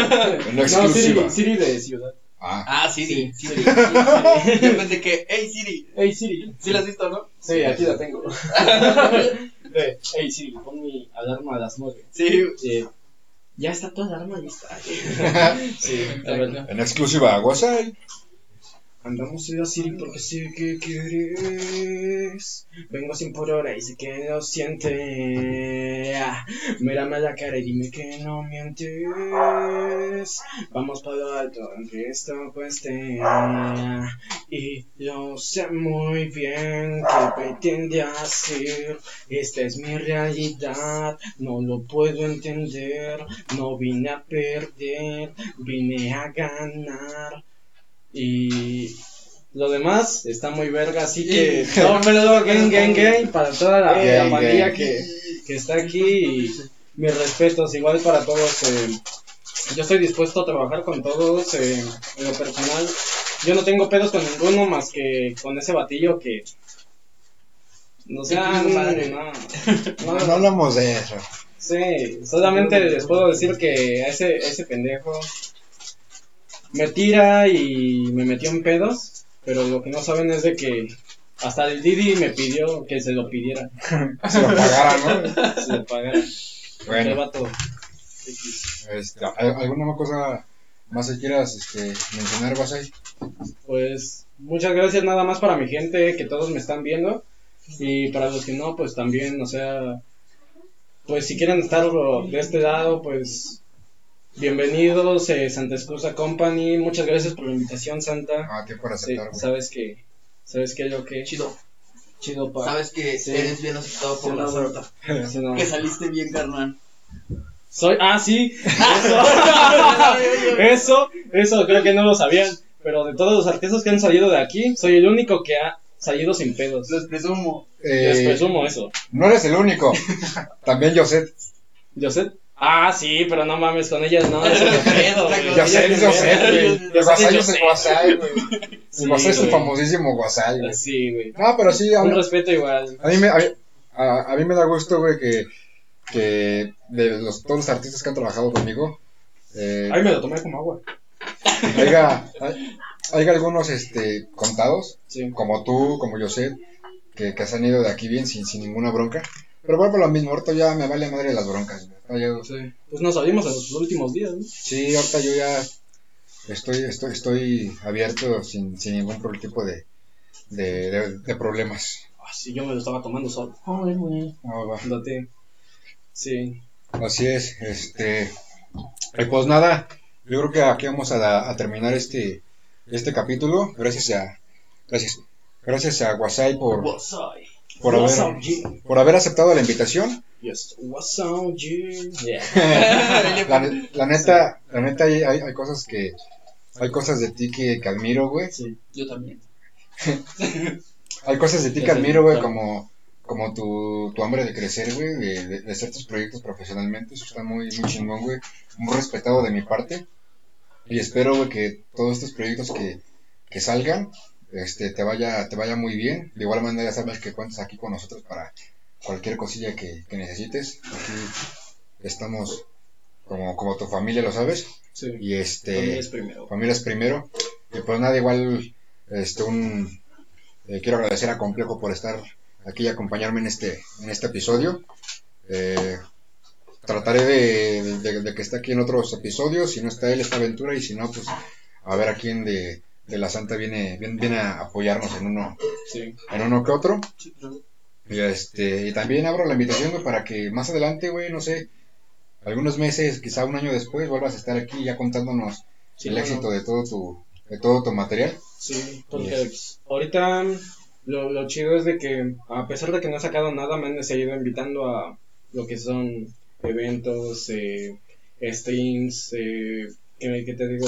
no, Siri, Siri de ciudad. Ah, ah Siri. Sí, Siri. Yo pensé que, hey Siri. Hey Siri. ¿Sí la has visto, no? Sí, aquí la tengo. hey Siri, pon mi alarma a las 9. Sí. sí. Ya está toda la alarma lista. sí, En exclusiva Andamos así porque sé que quieres. Vengo sin por hora y sé que lo sientes. Ah, mírame la cara y dime que no mientes. Vamos para lo alto, aunque esto cueste. Ah, y yo sé muy bien que pretende hacer. Esta es mi realidad, no lo puedo entender. No vine a perder, vine a ganar. Y lo demás está muy verga, así que no me lo doy gang, gang, gang para toda la, pandilla que, que, está aquí y mis respetos, igual para todos. Eh, yo estoy dispuesto a trabajar con todos eh, en lo personal. Yo no tengo pedos con ninguno más que con ese batillo que. No sé, no, no, no, hablamos de eso. Sí, solamente les puedo decir que ese, ese pendejo me tira y me metió en pedos, pero lo que no saben es de que hasta el Didi me pidió que se lo pidiera. se lo pagara, ¿no? se lo pagara. Bueno. Este, ¿Alguna cosa más que quieras este, mencionar, Basay? Pues muchas gracias nada más para mi gente, que todos me están viendo. Y para los que no, pues también, o sea, pues si quieren estar de este lado, pues Bienvenidos, eh, Santa Escusa Company. Muchas gracias por la invitación, Santa. Ah, qué por aceptar, sabes que, sabes que yo que. Chido. Chido, pa. Sabes que eres bien aceptado por la suerte. Que saliste bien, carnal. Soy, ah, sí. Eso. eso, eso, creo que no lo sabían. Pero de todos los artistas que han salido de aquí, soy el único que ha salido sin pedos. Les presumo. Les eh, presumo eso. No eres el único. También José. ¿José? Ah, sí, pero no mames, con ellas no, eso es pedo, güey. Ya sé, yo sé, güey. El Guasay es el Guasay, güey. El Guasay es el famosísimo Guasay, güey. Sí, güey. No, pero sí. Un respeto igual. A mí me, a, a mí me da gusto, güey, que, que de los, todos los artistas que han trabajado conmigo. Eh, Ay, me lo tomé como agua. Haya, hay, algunos este, contados, como tú, como yo sé, que, que se han ido de aquí bien sin, sin ninguna bronca. Pero vuelvo a lo mismo, ahorita ya me vale madre las broncas. Sí. Pues nos salimos en los últimos días, ¿no? Sí, ahorita yo ya estoy, estoy, estoy abierto sin, sin ningún tipo de, de, de, problemas. Ah, sí, yo me lo estaba tomando solo. Ay, güey. Ah, va. Sí. Así es, este. pues nada, yo creo que aquí vamos a, a terminar este, este capítulo. Gracias a, gracias, gracias a Wasai por, por haber, por haber aceptado la invitación. Yes. What's up, Yeah. la, neta, la neta hay, hay, cosas que hay cosas de ti que, que admiro, güey. Sí, yo también. hay cosas de ti que admiro, güey, como como tu, tu hambre de crecer, güey, de, de, de, hacer tus proyectos profesionalmente. Eso está muy, muy chingón, güey. Muy respetado de mi parte. Y espero, güey, que todos estos proyectos que, que salgan este, te vaya, te vaya muy bien. De igual manera sabes que cuentas aquí con nosotros para cualquier cosilla que, necesites. Aquí estamos como, como tu familia, lo sabes. Y este, familia es primero. Familia es primero. Y pues nada, igual, este, un, eh, quiero agradecer a Complejo por estar aquí y acompañarme en este, en este episodio. Eh, trataré de, de, que esté aquí en otros episodios. Si no está él, esta aventura. Y si no, pues a ver a quién de, de la Santa viene, viene, a apoyarnos en uno, en uno que otro. Y, este, y también abro la invitación, para que más adelante, güey, no sé, algunos meses, quizá un año después, vuelvas a estar aquí ya contándonos el éxito de todo tu, de todo tu material. Sí, porque ahorita lo, lo chido es de que, a pesar de que no he sacado nada, me han seguido invitando a lo que son eventos, eh, streams, eh, que te digo,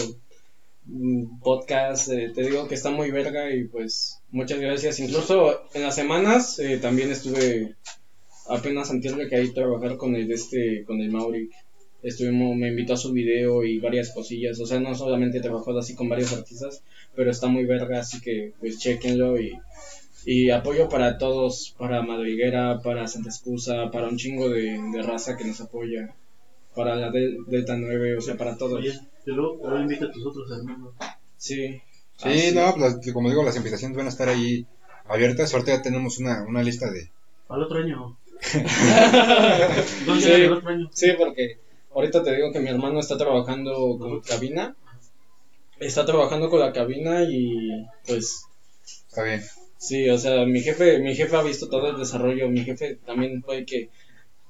podcast, eh, te digo que está muy verga y pues muchas gracias. Incluso en las semanas eh, también estuve apenas antes que ahí trabajar con el este, con el Mauri. Estuvimos, me invitó a su video y varias cosillas, o sea, no solamente trabajó así con varios artistas, pero está muy verga, así que pues chequenlo y, y apoyo para todos, para Madriguera, para Santa Excusa, para un chingo de, raza que nos apoya, para la Delta 9, o sea, para todos. Yo luego, invito a tus otros hermanos. Sí. Sí, no, pues, como digo, las invitaciones van a estar ahí abiertas. Ahorita ya tenemos una, una lista de. Al otro año. sí, sí, porque ahorita te digo que mi hermano está trabajando con cabina. está trabajando con la cabina y pues Está bien. sí, o sea, mi jefe, mi jefe ha visto todo el desarrollo, mi jefe también fue que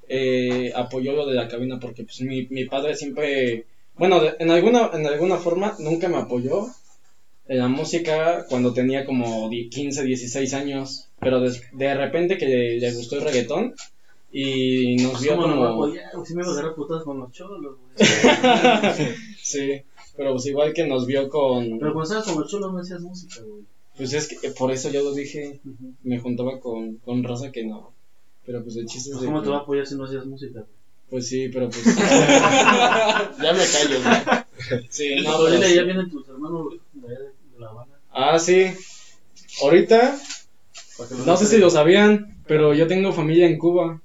eh, apoyó lo de la cabina porque pues mi, mi padre siempre, bueno, de- en alguna, en alguna forma nunca me apoyó en la música cuando tenía como die- 15, 16 años, pero des- de repente que le, le gustó el reggaetón y nos vio ¿Cómo no como... apoyar? Si me a putas con los cholos, sí, pero pues igual que nos vio con... Pero cuando estabas con los cholos no hacías música, güey. Pues es que por eso yo lo dije, me juntaba con, con raza que no. Pero pues el chiste es de ¿Cómo que- te va a apoyar si no hacías música? Pues sí, pero pues... ya me callo, güey. Sí, no, Pero pero dile, sí. ya vienen tus hermanos de, La Habana. Ah, sí. Ahorita, no sé si lo sabían, pero yo tengo familia en Cuba.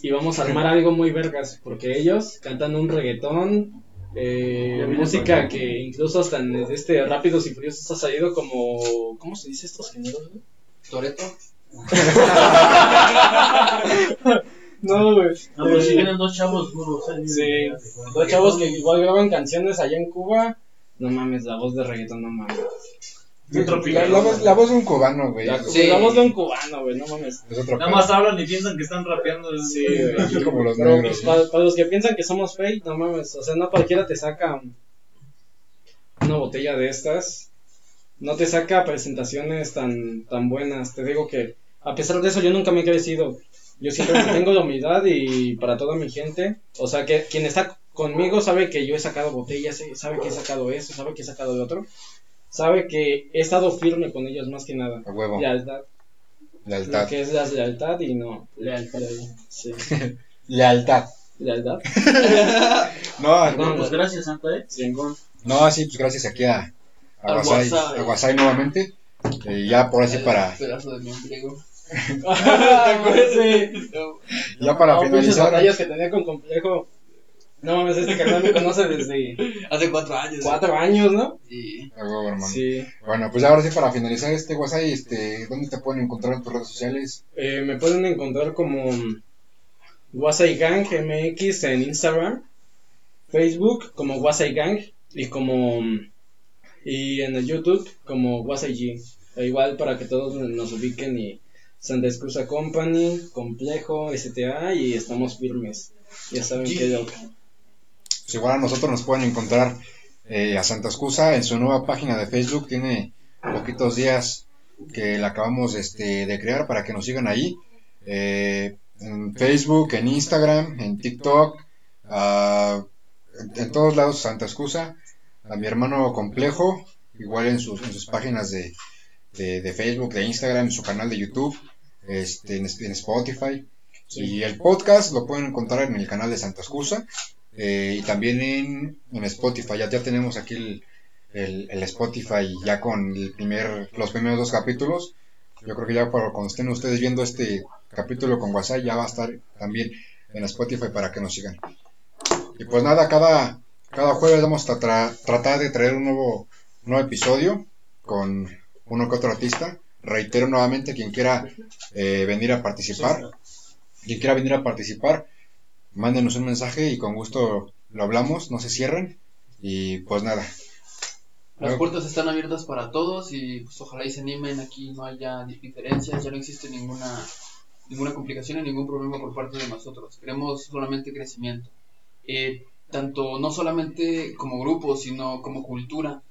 Y vamos a armar algo muy vergas, porque ellos cantan un reggaetón, eh, música que incluso hasta en este Rápidos y Furiosos ha salido como... ¿Cómo se dice estos géneros? güey? Toreto. No, güey. No, pero si Eh, vienen dos chavos, lo sé. Sí. Dos chavos que igual graban canciones allá en Cuba. No mames, la voz de reggaetón, no mames. La, tropical. la voz, la voz de un cubano, güey. La, Sí. la voz de un cubano, güey, no mames. es otro Nada más hablan y piensan que están rapeando. Sí, güey. Así como los Pero negros. pues, para, para los que piensan que somos fake, no mames. O sea, no cualquiera te saca una botella de estas. No te saca presentaciones tan, tan buenas. Te digo que, a pesar de eso, yo nunca me he crecido. Yo siempre tengo la humildad y para toda mi gente. O sea, que quien está conmigo sabe que yo he sacado botellas, eh, sabe que he sacado eso, sabe que he sacado el otro. Sabe que he estado firme con ellos más que nada. A huevo. Lealtad. Lealtad. Lo que es la lealtad y no. Lealtad. Sí. Lealtad. Lealtad. No, No, Pues gracias, Santa, eh. Chingón. no, sí, pues gracias aquí a, a Guasay nuevamente. Eh, ya por así para, Pedazo de mi ombligo. Sí. ya para No, finalizar. batallas que tenía con complejo. No mames, este canal me conoce desde Hace cuatro años. cuatro años, ¿no? Sí. A huevo, hermano. Sí. Bueno, pues ahora sí para finalizar este Guasay, este, ¿dónde te pueden encontrar en tus redes sociales? Eh, me pueden encontrar como Wasai Gang MX en Instagram, Facebook como Wasai Gang y como y en el YouTube como Wasai G. Igual para que todos nos ubiquen y Santa Excusa Company, Complejo, STA y estamos firmes. Ya saben G. que Pues igual a nosotros nos pueden encontrar eh, a Santa Excusa en su nueva página de Facebook. Tiene poquitos días que la acabamos este, de crear para que nos sigan ahí. Eh, en Facebook, en Instagram, en TikTok, ah, en, en todos lados Santa Excusa. A mi hermano Complejo, igual en sus, en sus páginas de, de, de Facebook, de Instagram, en su canal de YouTube, este, en, en Spotify. Y el podcast lo pueden encontrar en el canal de Santa Excusa. Eh, y también en, en Spotify, ya, ya tenemos aquí el, el, el Spotify ya con el primer, los primeros dos capítulos. Yo creo que ya para cuando estén ustedes viendo este capítulo con WhatsApp ya va a estar también en Spotify para que nos sigan. Y pues nada, cada, cada jueves vamos a tra- tratar de traer un nuevo, un nuevo episodio con uno que otro artista. Reitero nuevamente, quien quiera eh, venir a participar, quien quiera venir a participar, mándenos un mensaje y con gusto lo hablamos, no se cierren. Y pues nada, Las puertas están abiertas para todos y pues ojalá y se animen, aquí no haya diferencias, ya no existe ninguna ninguna complicación y ningún problema por parte de nosotros. Queremos solamente crecimiento. Eh, tanto no solamente como grupo, sino como cultura.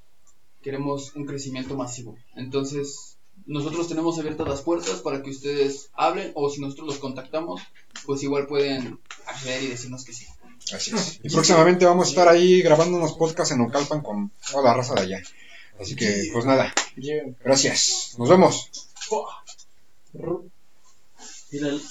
Queremos un crecimiento masivo. Entonces, nosotros tenemos abiertas las puertas para que ustedes hablen o si nosotros los contactamos, pues igual pueden acceder y decirnos que sí. Así es. Y próximamente vamos a estar ahí grabando unos podcasts en Ocalpan con toda la raza de allá. Así que, pues nada, gracias. Nos vemos. Mira, el-